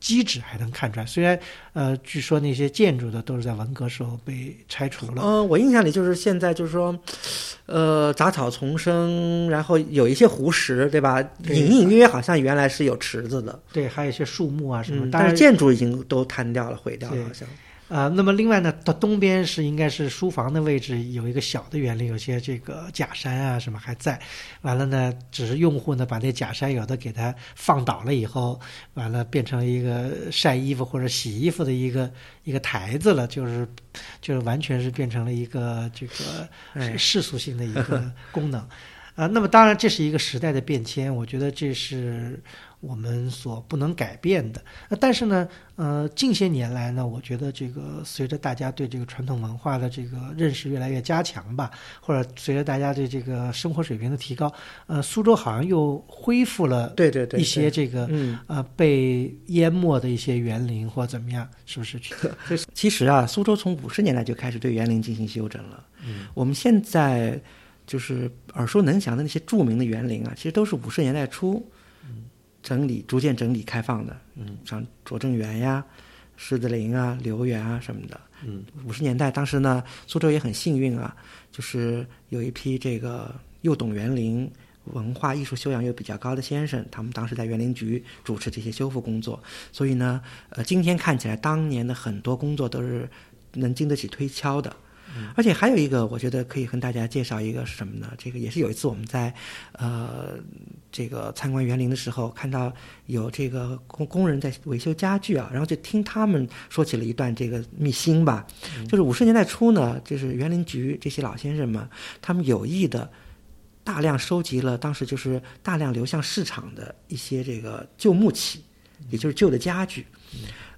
B: 基址还能看出来。虽然呃，据说那些建筑的都是在文革时候被拆除了。
A: 嗯、我印象里就是现在就是说，呃，杂草丛生，然后有一些湖石，对吧？
B: 对
A: 隐隐约约好像原来是有池子的，
B: 对，还有一些树木啊什么。
A: 嗯，但是，建筑已经都坍掉了、毁掉了，好像。
B: 呃，那么另外呢，到东边是应该是书房的位置，有一个小的园林，有些这个假山啊什么还在。完了呢，只是用户呢把那假山有的给它放倒了以后，完了变成一个晒衣服或者洗衣服的一个一个台子了，就是就是完全是变成了一个这个
A: 哎，
B: 世俗性的一个 功能。啊，那么当然这是一个时代的变迁，我觉得这是我们所不能改变的。那但是呢，呃，近些年来呢，我觉得这个随着大家对这个传统文化的这个认识越来越加强吧，或者随着大家对这个生活水平的提高，呃，苏州好像又恢复了
A: 对对对，
B: 一些这个
A: 嗯，
B: 呃被淹没的一些园林或怎么样，是不是？
A: 其实啊，苏州从五十年代就开始对园林进行修整了。
B: 嗯，
A: 我们现在就是耳熟能详的那些著名的园林啊，其实都是五十年代初整理、逐渐整理开放的。
B: 嗯，
A: 像拙政园呀、狮子林啊、留园啊什么的。
B: 嗯，
A: 五十年代当时呢，苏州也很幸运啊，就是有一批这个又懂园林。文化艺术修养又比较高的先生，他们当时在园林局主持这些修复工作，所以呢，呃，今天看起来当年的很多工作都是能经得起推敲的。而且还有一个，我觉得可以跟大家介绍一个是什么呢？这个也是有一次我们在呃这个参观园林的时候，看到有这个工工人在维修家具啊，然后就听他们说起了一段这个秘辛吧。就是五十年代初呢，就是园林局这些老先生们，他们有意的大量收集了当时就是大量流向市场的一些这个旧木器，也就是旧的家具。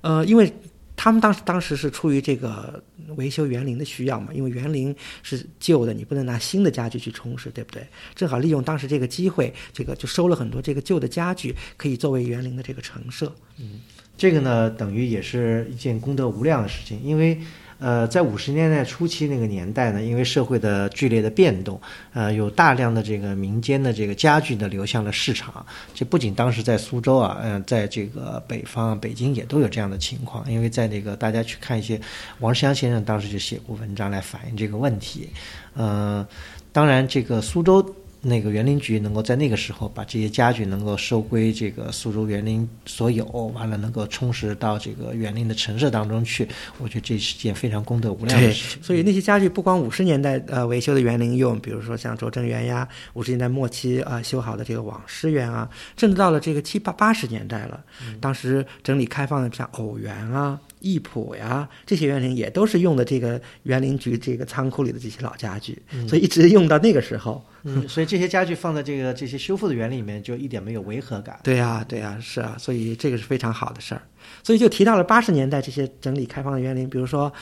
A: 呃，因为他们当时当时是出于这个维修园林的需要嘛，因为园林是旧的，你不能拿新的家具去充实，对不对？正好利用当时这个机会，这个就收了很多这个旧的家具，可以作为园林的这个陈设。
B: 嗯这个呢，等于也是一件功德无量的事情，因为呃，在五十年代初期那个年代呢，因为社会的剧烈的变动，呃，有大量的这个民间的这个家具呢流向了市场。这不仅当时在苏州啊，嗯、在这个北方、北京也都有这样的情况。因为在那个大家去看一些王世襄先生当时就写过文章来反映这个问题。呃，当然这个苏州。那个园林局能够在那个时候把这些家具能够收归这个苏州园林所有，完了能够充实到这个园林的陈设当中去，我觉得这是件非常功德无量的事情。
A: 所以那些家具不光五十年代呃维修的园林用，比如说像拙政园呀，五十年代末期啊、呃修好的这个网师园啊，甚至到了这个七八八十年代了，当时整理开放的像偶园啊、艺圃呀这些园林也都是用的这个园林局这个仓库里的这些老家具，所以一直用到那个时候。
B: 嗯，所以这些家具放在这个这些修复的园林里面，就一点没有违和感。
A: 对呀、对呀、是啊，所以这个是非常好的事儿。所以就提到了八十年代这些整理开放的园林，比如说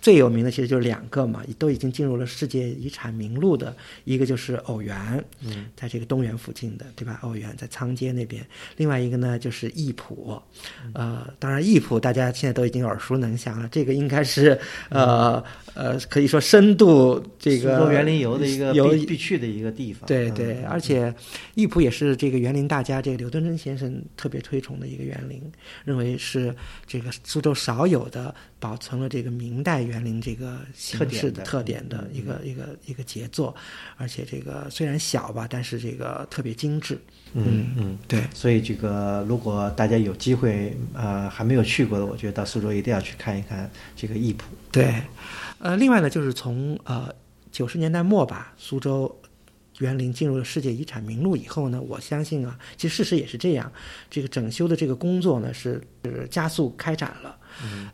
A: 最有名的其实就是两个嘛，都已经进入了世界遗产名录的，一个就是偶园，
B: 嗯，
A: 在这个东园附近的，对吧？偶园在仓街那边，另外一个呢就是艺圃，呃，当然艺圃大家现在都已经耳熟能详了，这个应该是呃呃可以说深度这个
B: 苏州园林游的一个
A: 游
B: 必必去的一个地方。嗯。
A: 对对，而且艺圃也是这个园林大家这个刘敦桢先生特别推崇的一个园林，认为是这个苏州少有的保存了这个明代园林这个形式的特
B: 特点的
A: 点的一个一个一个杰作，而且这个虽然小吧，但是这个特别精致。
B: 嗯嗯。
A: 对，
B: 所以这个，如果大家有机会，呃，还没有去过的，我觉得到苏州一定要去看一看这个艺圃。
A: 对，呃，另外呢，就是从呃九十年代末吧，苏州园林进入了世界遗产名录以后呢，我相信啊，其实事实也是这样，这个整修的这个工作呢是是加速开展了。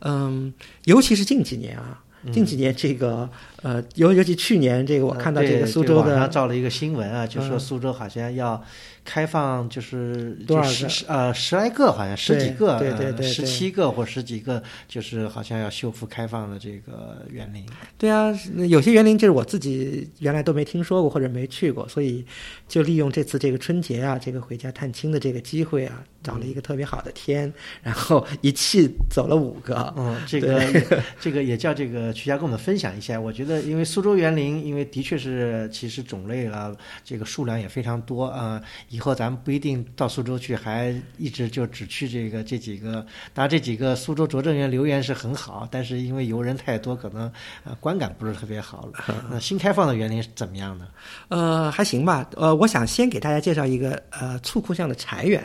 A: 嗯，尤其是近几年啊，近几年这个呃，尤尤其去年这个，我看到这个苏州的
B: 照了一个新闻啊，就说苏州好像要。开放就是
A: 多少
B: 个？呃，十来个，好像十几个，
A: 对对对，
B: 十七个或十几个，就是好像要修复开放的这个园林。
A: 对啊，有些园林就是我自己原来都没听说过或者没去过，所以就利用这次这个春节啊，这个回家探亲的这个机会啊，找了一个特别好的天，然后一气走了五个。
B: 嗯，这个 这个也叫这个曲家跟我们分享一下。我觉得，因为苏州园林，因为的确是其实种类啊，这个数量也非常多啊。以后咱们不一定到苏州去，还一直就只去这个这几个。当然，这几个苏州拙政园留园是很好，但是因为游人太多，可能呃观感不是特别好了。那新开放的园林是怎么样的？
A: 呃，还行吧。呃，我想先给大家介绍一个呃簇库巷的柴园。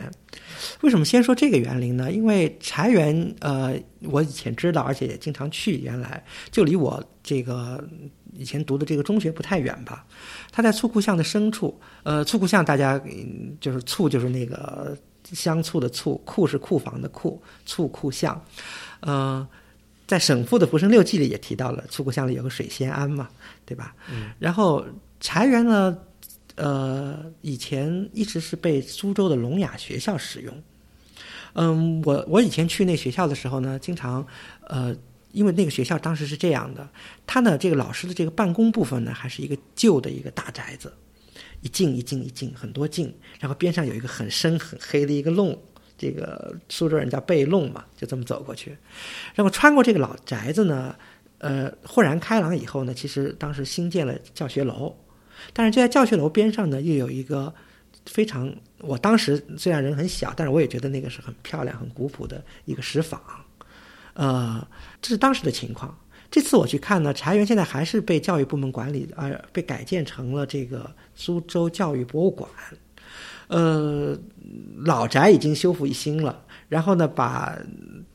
A: 为什么先说这个园林呢？因为柴园呃，我以前知道，而且也经常去，原来就离我这个。以前读的这个中学不太远吧？它在醋库巷的深处。呃，醋库巷大家就是醋就是那个香醋的醋，库是库房的库，醋库巷。呃，在沈复的《浮生六记》里也提到了醋库巷里有个水仙庵嘛，对吧？
B: 嗯。
A: 然后柴园呢，呃，以前一直是被苏州的聋哑学校使用。嗯，我我以前去那学校的时候呢，经常呃。因为那个学校当时是这样的，他呢，这个老师的这个办公部分呢，还是一个旧的一个大宅子，一进一进一进很多进，然后边上有一个很深很黑的一个弄，这个苏州人叫背弄嘛，就这么走过去，然后穿过这个老宅子呢，呃，豁然开朗以后呢，其实当时新建了教学楼，但是就在教学楼边上呢，又有一个非常，我当时虽然人很小，但是我也觉得那个是很漂亮、很古朴的一个石坊。呃，这是当时的情况。这次我去看呢，茶园现在还是被教育部门管理的，而被改建成了这个苏州教育博物馆。呃，老宅已经修复一新了，然后呢，把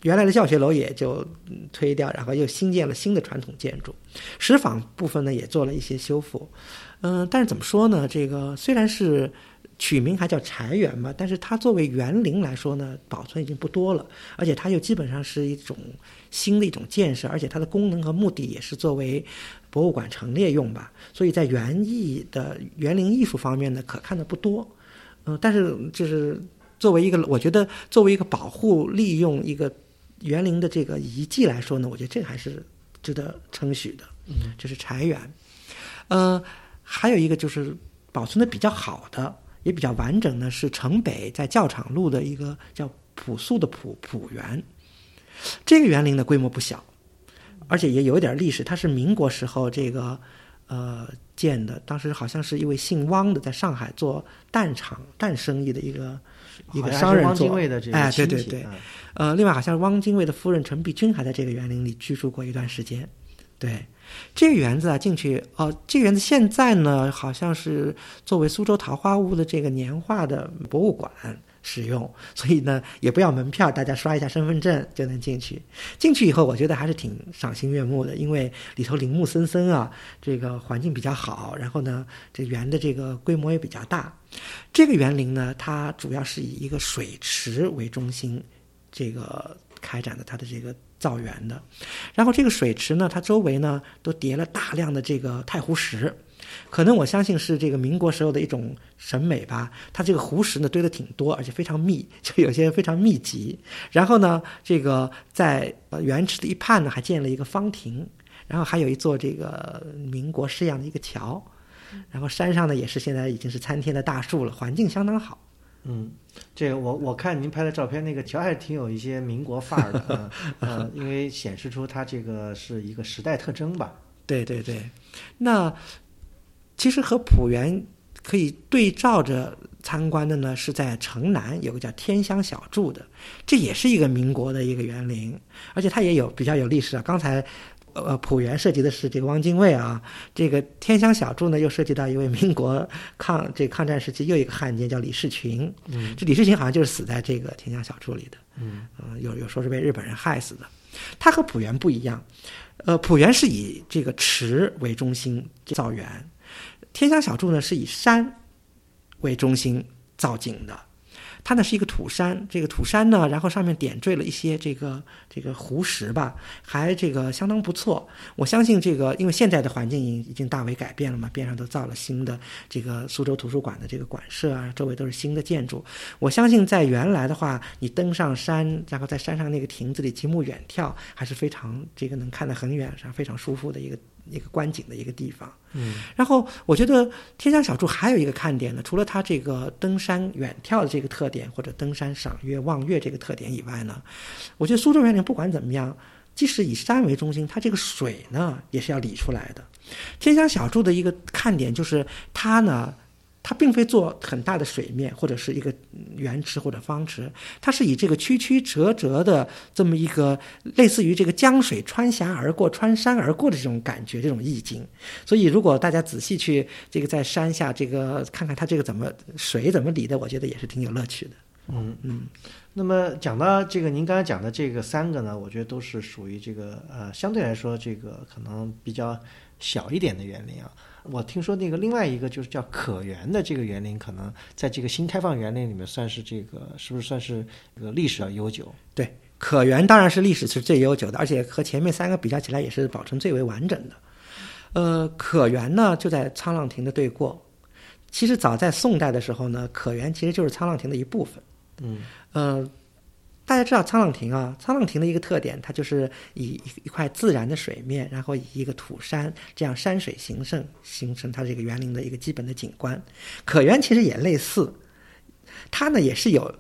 A: 原来的教学楼也就推掉，然后又新建了新的传统建筑。石坊部分呢也做了一些修复。嗯，但是怎么说呢？这个虽然是。取名还叫柴园嘛，但是它作为园林来说呢，保存已经不多了，而且它又基本上是一种新的一种建设，而且它的功能和目的也是作为博物馆陈列用吧，所以在园艺的园林艺术方面呢，可看的不多。嗯，但是就是作为一个，我觉得作为一个保护利用一个园林的这个遗迹来说呢，我觉得这个还是值得称许的。
B: 嗯，
A: 这是柴园。呃，还有一个就是保存的比较好的。也比较完整的是城北在教场路的一个叫朴素的朴朴园，这个园林的规模不小，而且也有一点历史。它是民国时候这个呃建的，当时好像是一位姓汪的在上海做蛋厂蛋生意的一个一个商人做。哎，对对对，呃，另外好像汪精卫的夫人陈璧君还在这个园林里居住过一段时间，对。这个园子啊，进去哦，这个园子现在呢，好像是作为苏州桃花坞的这个年画的博物馆使用，所以呢，也不要门票，大家刷一下身份证就能进去。进去以后，我觉得还是挺赏心悦目的，因为里头林木森森啊，这个环境比较好，然后呢，这园的这个规模也比较大。这个园林呢，它主要是以一个水池为中心，这个开展的它的这个。造园的，然后这个水池呢，它周围呢都叠了大量的这个太湖石，可能我相信是这个民国时候的一种审美吧。它这个湖石呢堆的挺多，而且非常密，就有些非常密集。然后呢，这个在园池的一畔呢还建了一个方亭，然后还有一座这个民国式样的一个桥，然后山上呢也是现在已经是参天的大树了，环境相当好。
B: 嗯，这个我我看您拍的照片，那个桥还是挺有一些民国范儿的，呃，因为显示出它这个是一个时代特征吧。
A: 对对对，那其实和浦园可以对照着参观的呢，是在城南有个叫天香小筑的，这也是一个民国的一个园林，而且它也有比较有历史啊。刚才。呃，浦原涉及的是这个汪精卫啊，这个天香小筑呢，又涉及到一位民国抗这抗战时期又一个汉奸叫李士群。
B: 嗯，
A: 这李士群好像就是死在这个天香小筑里的。
B: 嗯，
A: 有有说是被日本人害死的。他和浦原不一样，呃，浦原是以这个池为中心造园，天香小筑呢是以山为中心造景的。它呢是一个土山，这个土山呢，然后上面点缀了一些这个这个湖石吧，还这个相当不错。我相信这个，因为现在的环境已已经大为改变了嘛，边上都造了新的这个苏州图书馆的这个馆舍啊，周围都是新的建筑。我相信在原来的话，你登上山，然后在山上那个亭子里极目远眺，还是非常这个能看得很远，上非常舒服的一个一个观景的一个地方。
B: 嗯，
A: 然后我觉得天香小筑还有一个看点呢，除了它这个登山远眺的这个特点，或者登山赏月望月这个特点以外呢，我觉得苏州园林不管怎么样，即使以山为中心，它这个水呢也是要理出来的。天香小筑的一个看点就是它呢。它并非做很大的水面或者是一个圆池或者方池，它是以这个曲曲折折的这么一个类似于这个江水穿峡而过、穿山而过的这种感觉、这种意境。所以，如果大家仔细去这个在山下这个看看它这个怎么水怎么理的，我觉得也是挺有乐趣的。
B: 嗯
A: 嗯。
B: 那么讲到这个，您刚才讲的这个三个呢，我觉得都是属于这个呃，相对来说这个可能比较小一点的园林啊。我听说那个另外一个就是叫可园的这个园林，可能在这个新开放园林里面算是这个是不是算是这个历史要悠久？
A: 对，可园当然是历史是最悠久的，而且和前面三个比较起来也是保存最为完整的。呃，可园呢就在沧浪亭的对过。其实早在宋代的时候呢，可园其实就是沧浪亭的一部分。
B: 嗯，
A: 呃。大家知道沧浪亭啊，沧浪亭的一个特点，它就是以一块自然的水面，然后以一个土山这样山水形胜，形成它这个园林的一个基本的景观。可园其实也类似，它呢也是有，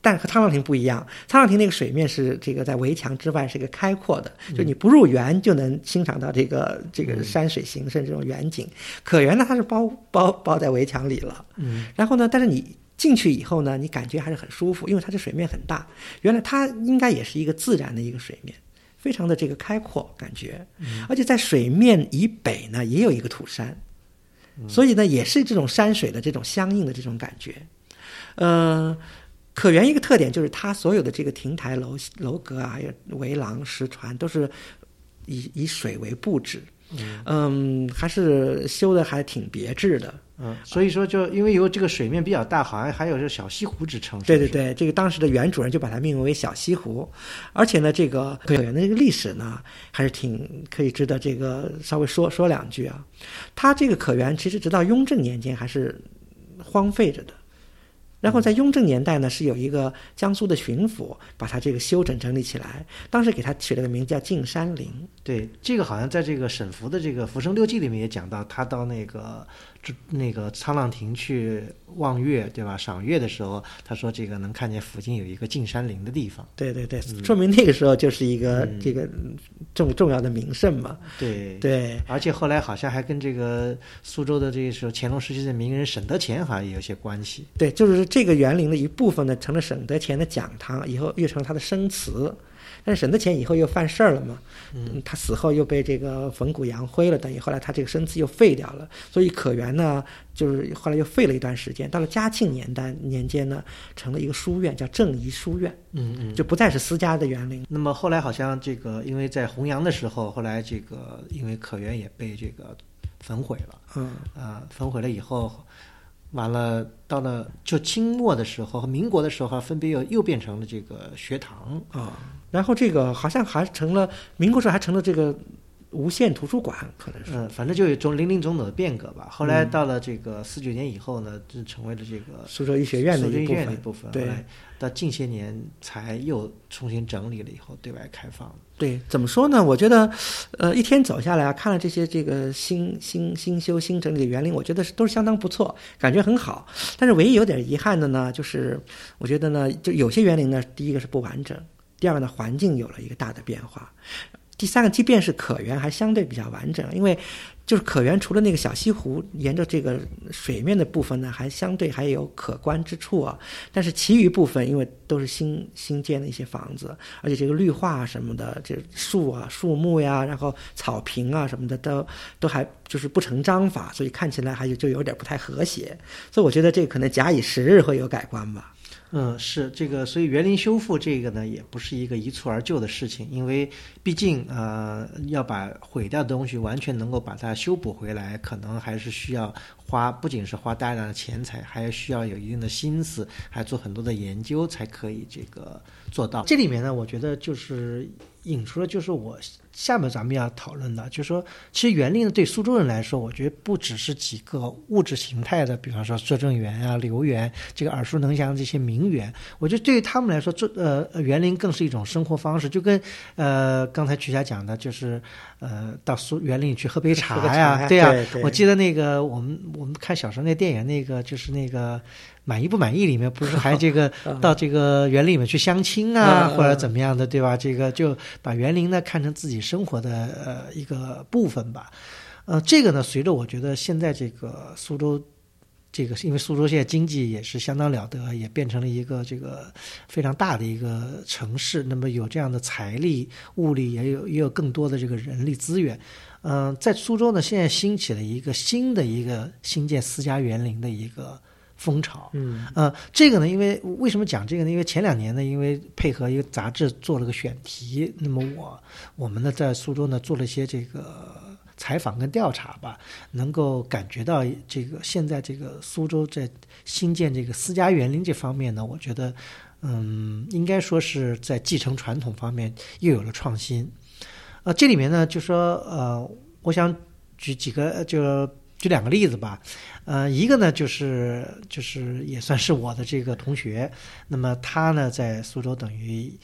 A: 但和沧浪亭不一样。沧浪亭那个水面是这个在围墙之外是一个开阔的，就你不入园就能欣赏到这个这个山水形胜这种远景。可园呢，它是包包包在围墙里了，
B: 嗯，
A: 然后呢，但是你。进去以后呢，你感觉还是很舒服，因为它这水面很大。原来它应该也是一个自然的一个水面，非常的这个开阔感觉。而且在水面以北呢，也有一个土山，所以呢，也是这种山水的这种相应的这种感觉。呃，可园一个特点就是它所有的这个亭台楼楼阁啊，还有围廊石船都是以以水为布置。嗯，还是修的还挺别致的。
B: 嗯，所以说就因为有这个水面比较大，好像还有这小西湖之称。
A: 对对对，这个当时的原主人就把它命名为小西湖。而且呢，这个可园的这个历史呢，还是挺可以值得这个稍微说说两句啊。它这个可园其实直到雍正年间还是荒废着的。然后在雍正年代呢，是有一个江苏的巡抚把它这个修整整理起来，当时给它取了个名字叫静山林。
B: 对，这个好像在这个沈福的这个《浮生六记》里面也讲到，他到那个。那个沧浪亭去望月，对吧？赏月的时候，他说这个能看见附近有一个进山林的地方。
A: 对对对，说明那个时候就是一个这个重重要的名胜嘛。
B: 对
A: 对，
B: 而且后来好像还跟这个苏州的这个时候乾隆时期的名人沈德潜好像也有些关系。
A: 对，就是这个园林的一部分呢，成了沈德潜的讲堂，以后又成了他的生祠。但是沈德潜以后又犯事儿了嘛，
B: 嗯，
A: 他死后又被这个焚骨扬灰了，等于后来他这个身子又废掉了，所以可园呢，就是后来又废了一段时间。到了嘉庆年代年间呢，成了一个书院，叫正仪书院，
B: 嗯嗯，
A: 就不再是私家的园林。
B: 那么后来好像这个，因为在弘扬的时候，后来这个因为可园也被这个焚毁了，
A: 嗯
B: 啊，焚毁了以后。完了，到了就清末的时候和民国的时候，分别又又变成了这个学堂
A: 啊。然后这个好像还成了民国时候还成了这个无线图书馆，可能是。
B: 嗯，反正就有种林林总总的变革吧。后来到了这个四九年以后呢，就成为了这个
A: 苏州医学院的
B: 一部
A: 分。
B: 部分。
A: 对。
B: 到近些年才又重新整理了以后对外开放。
A: 对，怎么说呢？我觉得，呃，一天走下来啊，看了这些这个新新新修新整理的园林，我觉得是都是相当不错，感觉很好。但是唯一有点遗憾的呢，就是我觉得呢，就有些园林呢，第一个是不完整，第二个呢，环境有了一个大的变化，第三个，即便是可园，还相对比较完整，因为。就是可园除了那个小西湖，沿着这个水面的部分呢，还相对还有可观之处啊。但是其余部分，因为都是新新建的一些房子，而且这个绿化什么的，这树啊、树木呀，然后草坪啊什么的，都都还就是不成章法，所以看起来还有就有点不太和谐。所以我觉得这可能假以时日会有改观吧。
B: 嗯，是这个，所以园林修复这个呢，也不是一个一蹴而就的事情，因为毕竟呃，要把毁掉的东西完全能够把它修补回来，可能还是需要花，不仅是花大量的钱财，还需要有一定的心思，还做很多的研究才可以这个做到。这里面呢，我觉得就是引出了，就是我。下面咱们要讨论的，就是说，其实园林，对苏州人来说，我觉得不只是几个物质形态的，比方说拙政园啊、留园，这个耳熟能详的这些名园。我觉得对于他们来说，这呃园林更是一种生活方式，就跟呃刚才曲霞讲的，就是呃到苏园林去喝杯茶呀，
A: 对
B: 呀。我记得那个我们我们看小时候那电影，那个就是那个。满意不满意？里面不是还这个 到这个园林里面去相亲啊，或者怎么样的，对吧？这个就把园林呢看成自己生活的呃一个部分吧。呃，这个呢，随着我觉得现在这个苏州，这个因为苏州现在经济也是相当了得，也变成了一个这个非常大的一个城市。那么有这样的财力、物力，也有也有更多的这个人力资源。嗯，在苏州呢，现在兴起了一个新的一个新建私家园林的一个。风潮，
A: 嗯，
B: 呃，这个呢，因为为什么讲这个呢？因为前两年呢，因为配合一个杂志做了个选题，那么我我们呢在苏州呢做了一些这个采访跟调查吧，能够感觉到这个现在这个苏州在新建这个私家园林这方面呢，我觉得，嗯，应该说是在继承传统方面又有了创新。呃，这里面呢，就说呃，我想举几个，就举两个例子吧。呃，一个呢，就是就是也算是我的这个同学，那么他呢在苏州等于，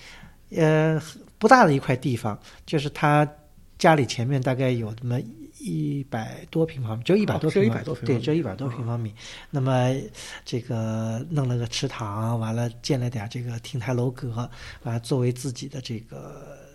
B: 呃，不大的一块地方，就是他家里前面大概有那么一百多平方米，就一百多平
A: 米，
B: 对，就一百多平方米。那么这个弄了个池塘，完了建了点这个亭台楼阁，完了作为自己的这个。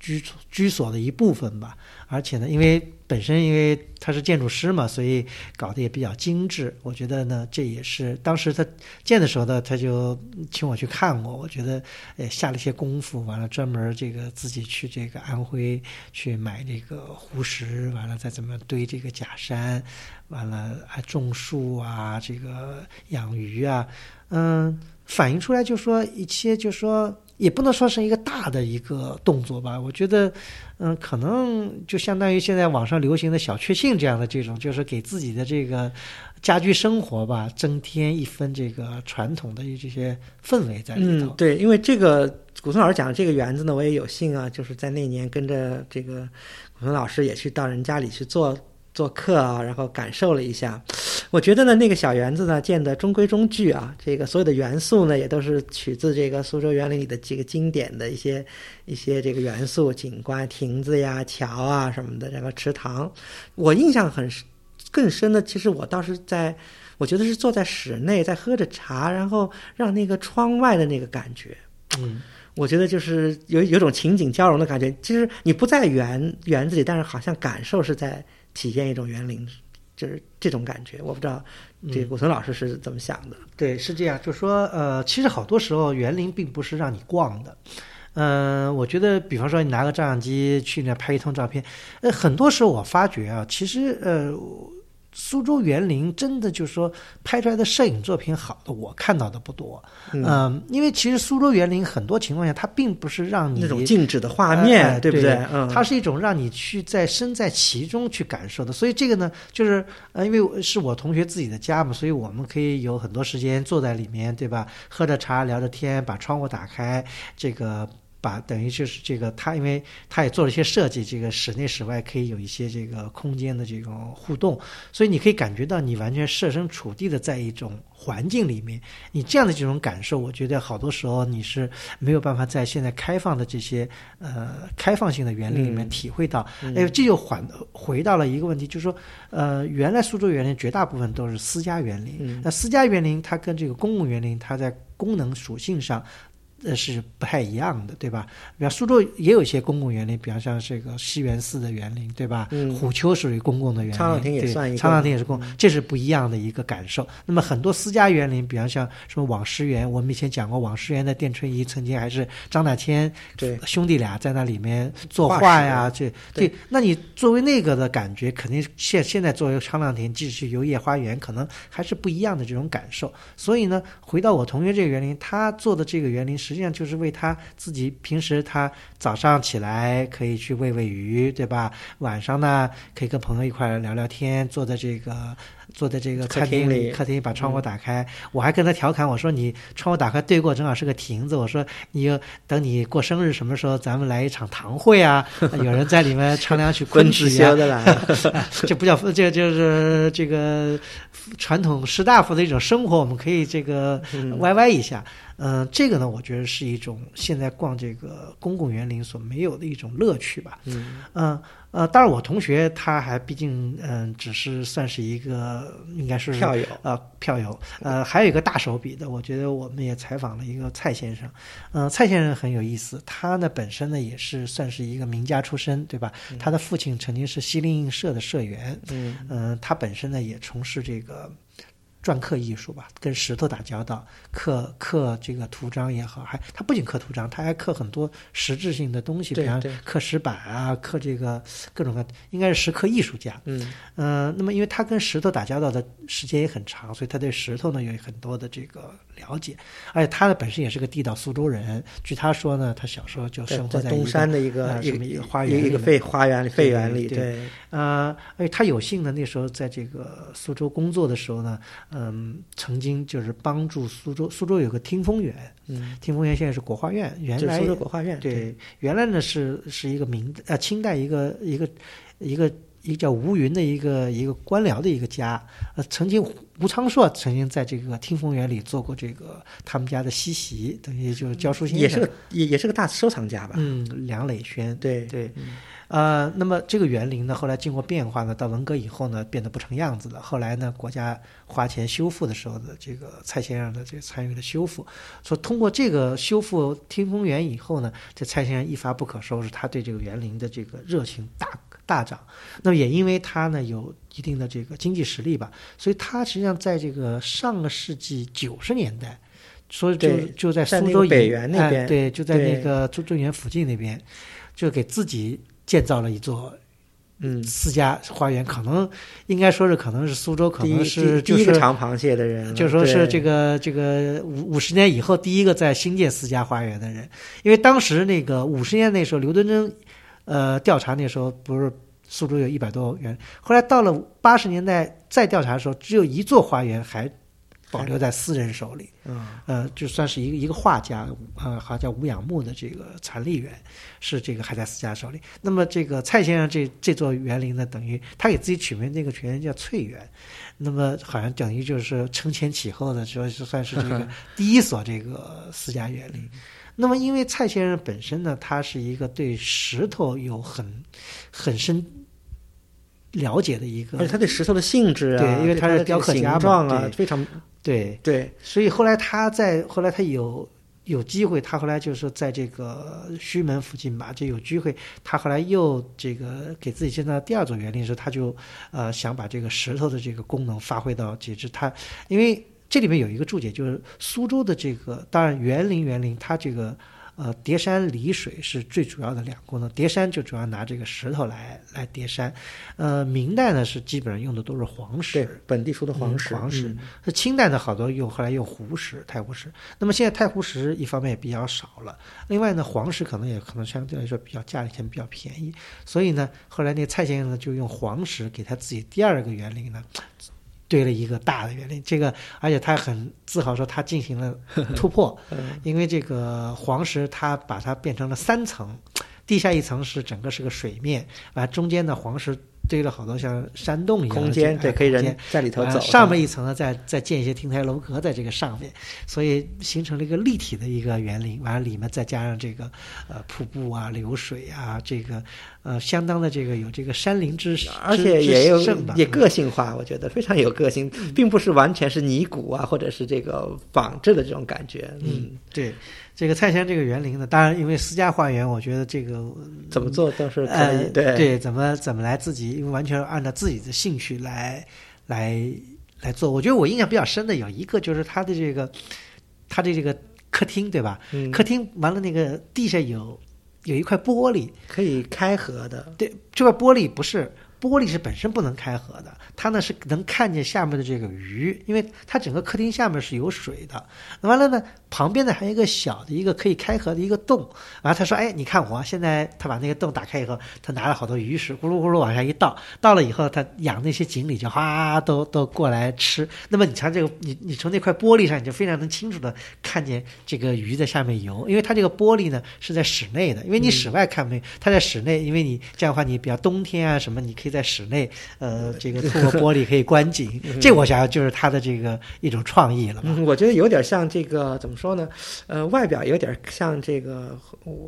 B: 居居所的一部分吧，而且呢，因为本身因为他是建筑师嘛，所以搞得也比较精致。我觉得呢，这也是当时他建的时候呢，他就请我去看过。我觉得呃下了一些功夫，完了专门这个自己去这个安徽去买这个湖石，完了再怎么堆这个假山，完了还种树啊，这个养鱼啊，嗯，反映出来就说一些就说。也不能说是一个大的一个动作吧，我觉得，嗯，可能就相当于现在网上流行的小确幸这样的这种，就是给自己的这个家居生活吧，增添一分这个传统的这些氛围在里
A: 头。嗯，对，因为这个古松老师讲的这个园子呢，我也有幸啊，就是在那年跟着这个古松老师也去到人家里去做。做客啊，然后感受了一下，我觉得呢，那个小园子呢建的中规中矩啊，这个所有的元素呢也都是取自这个苏州园林里的几个经典的一些一些这个元素景观，亭子呀、桥啊什么的，然后池塘。我印象很更深的，其实我倒是在，我觉得是坐在室内在喝着茶，然后让那个窗外的那个感觉，
B: 嗯，
A: 我觉得就是有有种情景交融的感觉。其实你不在园园子里，但是好像感受是在。体现一种园林，就是这种感觉。我不知道这古村老师是怎么想的。
B: 对，是这样，就说呃，其实好多时候园林并不是让你逛的。嗯，我觉得，比方说你拿个照相机去那拍一通照片，呃，很多时候我发觉啊，其实呃。苏州园林真的就是说拍出来的摄影作品好的，我看到的不多。嗯，因为其实苏州园林很多情况下，它并不是让你
A: 那种静止的画面，
B: 对
A: 不对？
B: 嗯，它是一种让你去在身在其中去感受的。所以这个呢，就是呃，因为是我同学自己的家嘛，所以我们可以有很多时间坐在里面，对吧？喝着茶，聊着天，把窗户打开，这个。把等于就是这个，他因为他也做了一些设计，这个室内室外可以有一些这个空间的这种互动，所以你可以感觉到你完全设身处地的在一种环境里面，你这样的这种感受，我觉得好多时候你是没有办法在现在开放的这些呃开放性的园林里面体会到。哎，这就还回到了一个问题，就是说，呃，原来苏州园林绝大部分都是私家园林，那私家园林它跟这个公共园林，它在功能属性上。呃是不太一样的，对吧？比方苏州也有一些公共园林，比方像这个西园寺的园林，对吧？
A: 嗯
B: 虎丘属于公共的园林，
A: 沧浪亭也
B: 对
A: 算一个
B: 沧浪亭也是公，这是不一样的一个感受。那么很多私家园林，比方像什么网师园，我们以前讲过，网师园的店春怡曾经还是张大千
A: 对
B: 兄弟俩在那里面作
A: 画
B: 画呀，这
A: 对
B: 对，那你作为那个的感觉，肯定现现在作为沧浪亭，即使游夜花园，可能还是不一样的这种感受。所以呢，回到我同学这个园林，他做的这个园林，实际上就是为他自己平时他早上起来可以去喂喂鱼，对吧？晚上呢可以跟朋友一块聊聊天，坐在这个坐在这个
A: 客
B: 餐厅
A: 厅里
B: 客厅把窗户打开。我还跟他调侃，我说你窗户打开对过正好是个亭子，我说你有等你过生日什么时候咱们来一场堂会啊？有人在里面唱两曲昆
A: 昆
B: 曲啊
A: 之修，的来，
B: 这不叫这就是这个传统士大夫的一种生活，我们可以这个
A: 嗯
B: 歪歪一下。嗯、这个呢，我觉得是一种现在逛这个公共园林所没有的一种乐趣吧。
A: 嗯
B: 嗯呃，当然我同学他还毕竟嗯、只是算是一个应该是
A: 票友，
B: 呃，票友，呃，还有一个大手笔的，我觉得我们也采访了一个蔡先生，嗯、蔡先生很有意思，他呢本身呢也是算是一个名家出身，对吧？他的父亲曾经是西泠印社的社员，
A: 嗯
B: 嗯、他本身呢也从事这个篆刻艺术吧，跟石头打交道，刻刻这个图章也好，还他不仅刻图章，他还刻很多实质性的东西，比方刻石板啊，刻这个各种各，应该是石刻艺术家。
A: 嗯
B: 嗯，那么因为他跟石头打交道的时间也很长，所以他对石头呢有很多的这个了解，而且他呢本身也是个地道苏州人。据他说呢，他小时候就生活
A: 在东山的一个
B: 什么一个花
A: 一个一个废花园里废园里，
B: 对
A: 对，
B: 呃，而且他有幸呢，那时候在这个苏州工作的时候呢，嗯，曾经就是帮助苏州，苏州有个听风园，
A: 嗯，
B: 听风园现在是国画院，原来
A: 是苏州国画院，
B: 对，原来呢是是一个明呃清代一个一个一个一个叫吴云的一个一个官僚的一个家，呃，曾经吴昌硕曾经在这个听风园里做过这个他们家的西席，等于就是教书先生，
A: 也是个也也是个大收藏家吧，
B: 嗯梁磊轩，
A: 对
B: 对。
A: 嗯，
B: 呃，那么这个园林呢，后来经过变化呢，到文革以后呢，变得不成样子了。后来呢，国家花钱修复的时候的这个蔡先生的这个参与了修复，说通过这个修复听风园以后呢，这蔡先生一发不可收拾，他对这个园林的这个热情大大涨。那么也因为他呢有一定的这个经济实力吧，所以他实际上在这个上个世纪九十年代。所以就就在
A: 在
B: 苏州
A: 北园那边
B: 哎对，就在那个中正园附近那边，就给自己建造了一座
A: 嗯，
B: 私家花园，可能应该说是可能是苏州，可能是
A: 第第一
B: 就是
A: 个尝螃蟹的人，
B: 就说是这个这个五五十年以后第一个在新建私家花园的人，因为当时那个五十年那时候刘敦桢，呃，调查那时候不是苏州有一百多园，后来到了八十年代再调查的时候，只有一座花园还保留在私人手里。
A: 嗯
B: 呃，就算是一个一个画家，呃，好像叫吴养木的这个残立园，是这个还在私家手里。那么这个蔡先生这这座园林呢，等于他给自己取名那个园叫翠园，那么好像等于就是承前启后的，说是算是这个 第一所这个私家园林。那么因为蔡先生本身呢，他是一个对石头有很很深了解的一个
A: 而且他对石头的性质啊，
B: 对因为他是雕刻家嘛
A: 啊，
B: 对。
A: 非常
B: 对。
A: 对，
B: 所以后来他在后来他有有机会，他后来就是在这个须门附近吧，就有机会，他后来又这个给自己建造第二座园林的时候，他就呃想把这个石头的这个功能发挥到极致。他因为这里面有一个注解，就是苏州的这个当然园林园林，它这个。呃，叠山离水是最主要的两个功能。叠山就主要拿这个石头来来叠山，呃，明代呢是基本上用的都是黄石，
A: 对本地出的黄石，
B: 嗯黄石
A: 嗯
B: 清代呢好多用，后来用湖石、太湖石。那么现在太湖石一方面也比较少了，另外呢，黄石可能也可能相对来说比较价钱比较便宜，所以呢，后来那蔡先生呢就用黄石给他自己第二个园林呢。堆了一个大的园林，这个而且他很自豪说他进行了 突破，
A: 嗯。
B: 因为这个黄石它把它变成了三层，地下一层是整个是个水面，完中间的黄石堆了好多像山洞一样的
A: 空间，对，可以人在里头走。
B: 呃上面一层呢，再再建一些亭台楼阁在这个上面，所以形成了一个立体的一个园林。完了里面再加上这个呃瀑布啊、流水啊，这个呃相当的这个有这个山林之
A: 而且也有也个性化，我觉得非常有个性，并不是完全是泥古啊，或者是这个仿制的这种感觉。嗯，
B: 对，这个蔡县这个园林呢，当然因为私家花园，我觉得这个
A: 怎么做都是可
B: 呃
A: 以。对
B: 对，怎么怎么来自己，因为完全按照自己的兴趣来来来做。我觉得我印象比较深的有一个就是他的这个他的这个客厅，对吧？
A: 嗯，
B: 客厅完了那个地下有有一块玻璃，
A: 可以开合的。
B: 对，这块玻璃不是玻璃是本身不能开合的，它呢是能看见下面的这个鱼，因为它整个客厅下面是有水的。完了呢，旁边呢还有一个小的一个可以开合的一个洞。完了他说：“哎，你看我现在他把那个洞打开以后，他拿了好多鱼食，咕噜咕噜往下一倒，倒了以后，他养那些锦鲤就哗都都过来吃。那么你瞧这个，你你从那块玻璃上，你就非常能清楚的看见这个鱼在下面游，因为它这个玻璃呢是在室内的，因为你室外看不见，它在室内，因为你这样的话，你比较冬天啊什么，你可以在室内，呃，这个透过玻璃可以观景，这我想想就是他的这个一种创意了吧。
A: 嗯，我觉得有点像这个怎么说呢？呃，外表有点像这个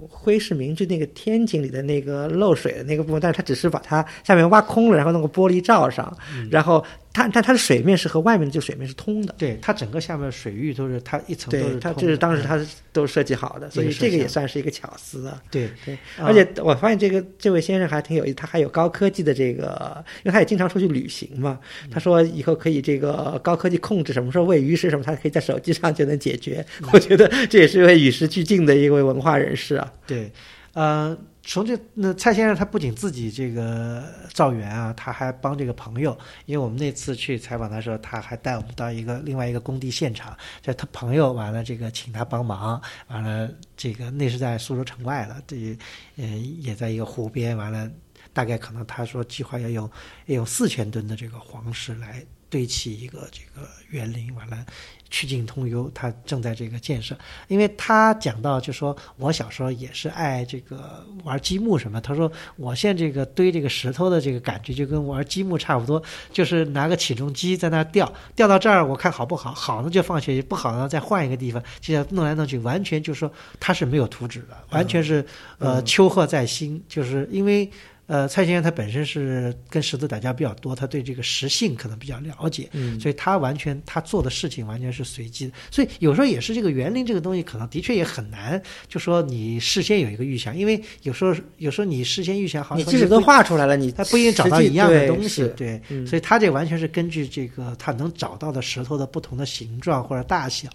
A: 徽市明治那个天井里的那个漏水的那个部分，但是它只是把它下面挖空了，然后弄个玻璃罩上，然后它但它的水面是和外面的这个水面是通的。
B: 对，它整个下面水域都是它一层都
A: 是，它
B: 是通的
A: 这是当时
B: 嗯
A: 它都设计好的，所以
B: 这个
A: 也算是一个巧思啊。
B: 对
A: 对，
B: 啊
A: 而且我发现这个这位先生还挺有意思，他还有高科技的这个，因为他也经常出去旅行嘛。
B: 嗯
A: 他说以后可以这个高科技控制什么时候喂鱼食什么，他可以在手机上就能解决。我觉得这也是一位与时俱进的一位文化人士啊。
B: 对，呃，从这那蔡先生他不仅自己这个造园啊，他还帮这个朋友，因为我们那次去采访他的时候，他还带我们到一个另外一个工地现场，在他朋友完了这个请他帮忙，完了这个那是在苏州城外了，这呃也在一个湖边，完了大概可能他说计划要用要用四千吨的这个黄石来堆砌一个这个园林，完了曲径通幽，他正在这个建设。因为他讲到，就说我小时候也是爱这个玩积木什么。他说我现在这个堆这个石头的这个感觉就跟玩积木差不多，就是拿个起重机在那儿吊，吊到这儿我看好不好，好呢就放学，不好呢再换一个地方，就这样弄来弄去，完全就说他是没有图纸的，完全是呃秋壑在心，就是因为。呃，蔡先生他本身是跟石头打交道比较多，他对这个石性可能比较了解，
A: 嗯
B: 所以他完全他做的事情完全是随机的，所以有时候也是这个园林这个东西，可能的确也很难，就说你事先有一个预想，因为有时候有时候你事先预想好，
A: 你即使都画出来了，你
B: 他不一定找到一样的东西
A: 是，
B: 对，
A: 嗯。
B: 所以他这完全是根据这个他能找到的石头的不同的形状或者大小，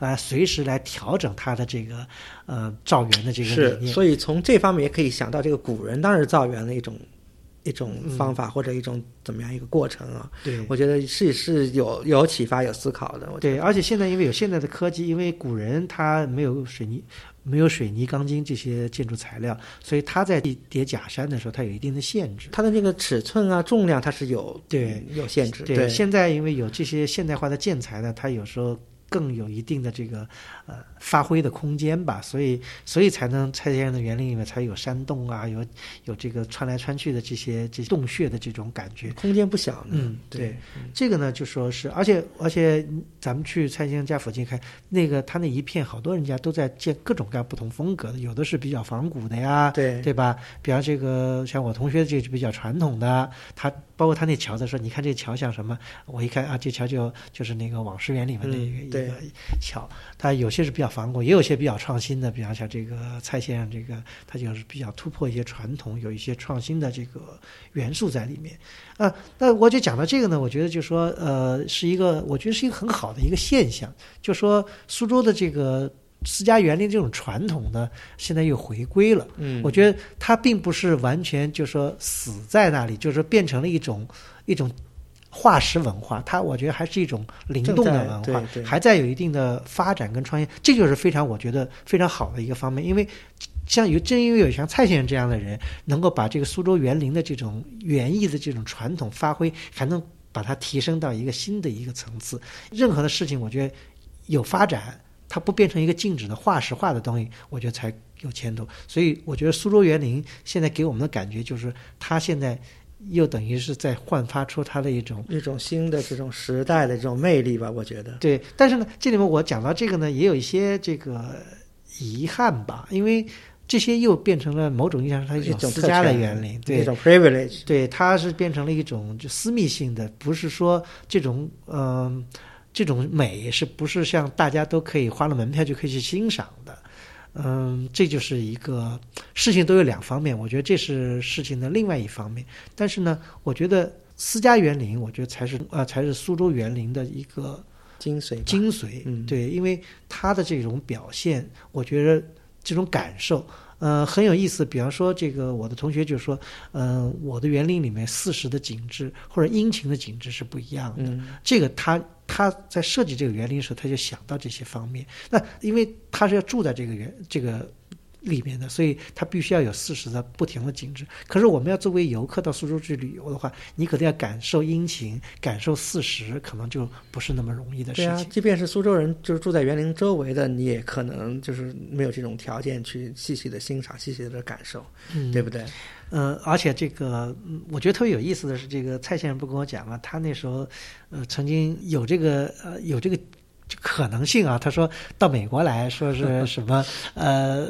B: 啊，随时来调整他的这个呃造园的这个理，念。
A: 所以从这方面也可以想到，这个古人当时造园的一种一种方法或者一种怎么样一个过程啊。
B: 对
A: 我觉得是是有有启发、有思考的。
B: 对，而且现在因为有现在的科技，因为古人他没有水泥。没有水泥、钢筋这些建筑材料，所以他在叠假山的时候，它有一定的限制
A: 得。它的那个尺寸啊、重量，它是有
B: 对
A: 有限制。
B: 对，现在因为有这些现代化的建材呢，它有时候更有一定的这个呃发挥的空间吧，所以所以才能蔡先生的园林里面才有山洞啊，有有这个穿来穿去的这些这些洞穴的这种感觉。
A: 空间不小呢。
B: 嗯，
A: 对
B: 对，这个呢就说是，而且而且咱们去蔡先生家附近看，那个他那一片好多人家都在建各种各样不同风格的，有的是比较仿古的呀，
A: 对
B: 对吧？比方这个像我同学这就比较传统的，他包括他那桥子说，你看这桥像什么？我一看啊，这桥就就是那个往事园里面的一个、一个桥，它有些是比较反骨，也有些比较创新的，比方像这个蔡先生这个，他就是比较突破一些传统，有一些创新的这个元素在里面。啊，那我就讲到这个呢，我觉得就说呃，是一个我觉得是一个很好的一个现象，就说苏州的这个私家园林这种传统呢，现在又回归了。
A: 嗯，
B: 我觉得它并不是完全就说死在那里，就是说变成了一种一种化石文化，它我觉得还是一种灵动的文化还在有一定的发展跟创新，这就是非常我觉得非常好的一个方面，因为。像有正因为有像蔡先生这样的人，能够把这个苏州园林的这种园艺的这种传统发挥，还能把它提升到一个新的一个层次。任何的事情，我觉得有发展，它不变成一个静止的化石化的东西，我觉得才有前途。所以，我觉得苏州园林现在给我们的感觉就是，它现在又等于是在焕发出它的一种
A: 一种新的这种时代的这种魅力吧，我觉得。
B: 对，但是呢，这里面我讲到这个呢，也有一些这个遗憾吧，因为这些又变成了某种意义上它一
A: 一种
B: 私家的园林，对
A: 一种 privilege，
B: 对，它是变成了一种就私密性的，不是说这种嗯、这种美是不是像大家都可以花了门票就可以去欣赏的？嗯，这就是一个事情都有两方面，我觉得这是事情的另外一方面。但是呢，我觉得私家园林，我觉得才是呃才是苏州园林的一个
A: 精髓。
B: 精髓，
A: 嗯
B: 对，因为它的这种表现，我觉得这种感受，呃，很有意思。比方说，这个我的同学就说，嗯、我的园林里面四时的景致或者阴晴的景致是不一样的。
A: 嗯，
B: 这个他他在设计这个园林的时候，他就想到这些方面。那因为他是要住在这个园这个里面的，所以他必须要有四时的不停的景致。可是我们要作为游客到苏州去旅游的话，你可能要感受阴晴，感受四时，可能就不是那么容易的事
A: 对啊
B: 情。，
A: 即便是苏州人，就是住在园林周围的，你也可能就是没有这种条件去细细的欣赏、细细的感受，
B: 嗯
A: 对不对？
B: 嗯，而且这个，嗯我觉得特别有意思的是，这个蔡先生不跟我讲嘛？他那时候，呃，曾经有这个，呃，有这个可能性啊。他说到美国来说是 什么，呃，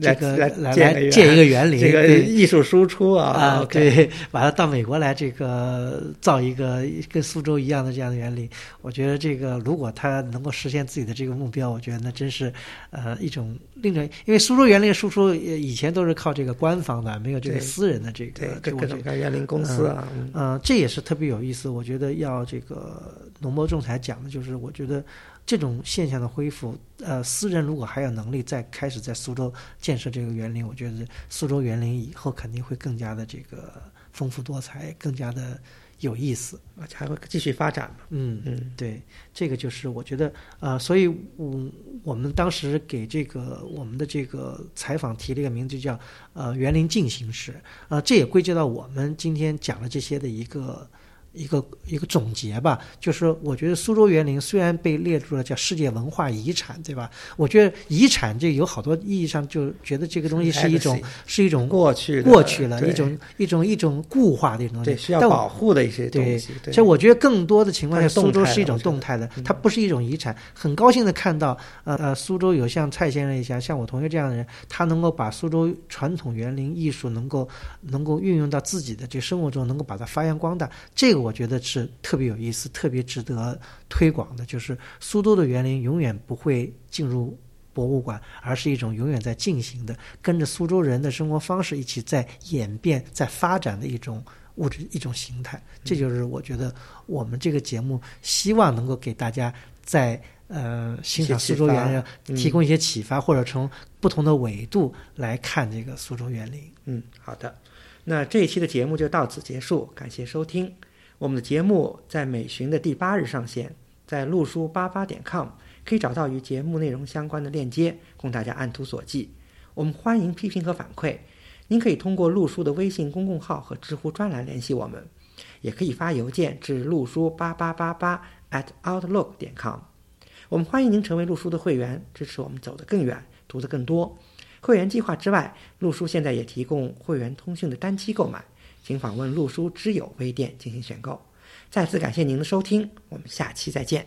B: 这个
A: 来
B: 来
A: 建
B: 一个园林，
A: 这个艺术输出啊，
B: 啊对，完了到美国来，这个造一个跟苏州一样的这样的园林，我觉得这个如果他能够实现自己的这个目标，我觉得那真是呃一种另一种，因为苏州园林输出呃以前都是靠这个官方的，没有这个私人的这个
A: 对，各各
B: 这个
A: 种各园林公司啊，嗯
B: 呃，这也是特别有意思。我觉得要这个农博仲裁讲的就是，我觉得这种现象的恢复，呃，私人如果还有能力再开始在苏州建设这个园林，我觉得苏州园林以后肯定会更加的这个丰富多彩，更加的有意思。
A: 而且还会继续发展嘛。
B: 嗯
A: 嗯，
B: 对，这个就是我觉得，呃，所以，我我们当时给这个我们的这个采访提了一个名字叫呃园林进行时，呃，这也归结到我们今天讲的这些的一个。一个一个总结吧，就是我觉得苏州园林虽然被列入了叫世界文化遗产，对吧？我觉得遗产这有好多意义上就觉得这个东西是一种是一种
A: 过去
B: 过去了一种一种一种固化的一种东西，
A: 对需要保护的一些东西。对，
B: 其实我觉得更多的情况下，苏州是一种动态的
A: 嗯，
B: 它不是一种遗产。很高兴的看到，呃呃，苏州有像蔡先生一样，像我同学这样的人，他能够把苏州传统园林艺术能够能够运用到自己的这生活中，能够把它发扬光大。这个我觉得是特别有意思、特别值得推广的。就是苏州的园林永远不会进入。博物馆，而是一种永远在进行的，跟着苏州人的生活方式一起在演变、在发展的一种物质、一种形态。这就是我觉得我们这个节目希望能够给大家在呃欣赏苏州园
A: 嗯
B: 林提供一些启发，或者从不同的维度来看这个苏州园林。
A: 嗯，好的。那这一期的节目就到此结束，感谢收听。我们的节目在每旬的第八日上线，在路书八八点 com 可以找到与节目内容相关的链接，供大家按图索骥。我们欢迎批评和反馈，您可以通过路书的微信公共号和知乎专栏联系我们，也可以发邮件至路书八八八八 at outlook 点 com。我们欢迎您成为路书的会员，支持我们走得更远，读得更多。会员计划之外，路书现在也提供会员通讯的单期购买，请访问陆书知友微店进行选购。再次感谢您的收听，我们下期再见。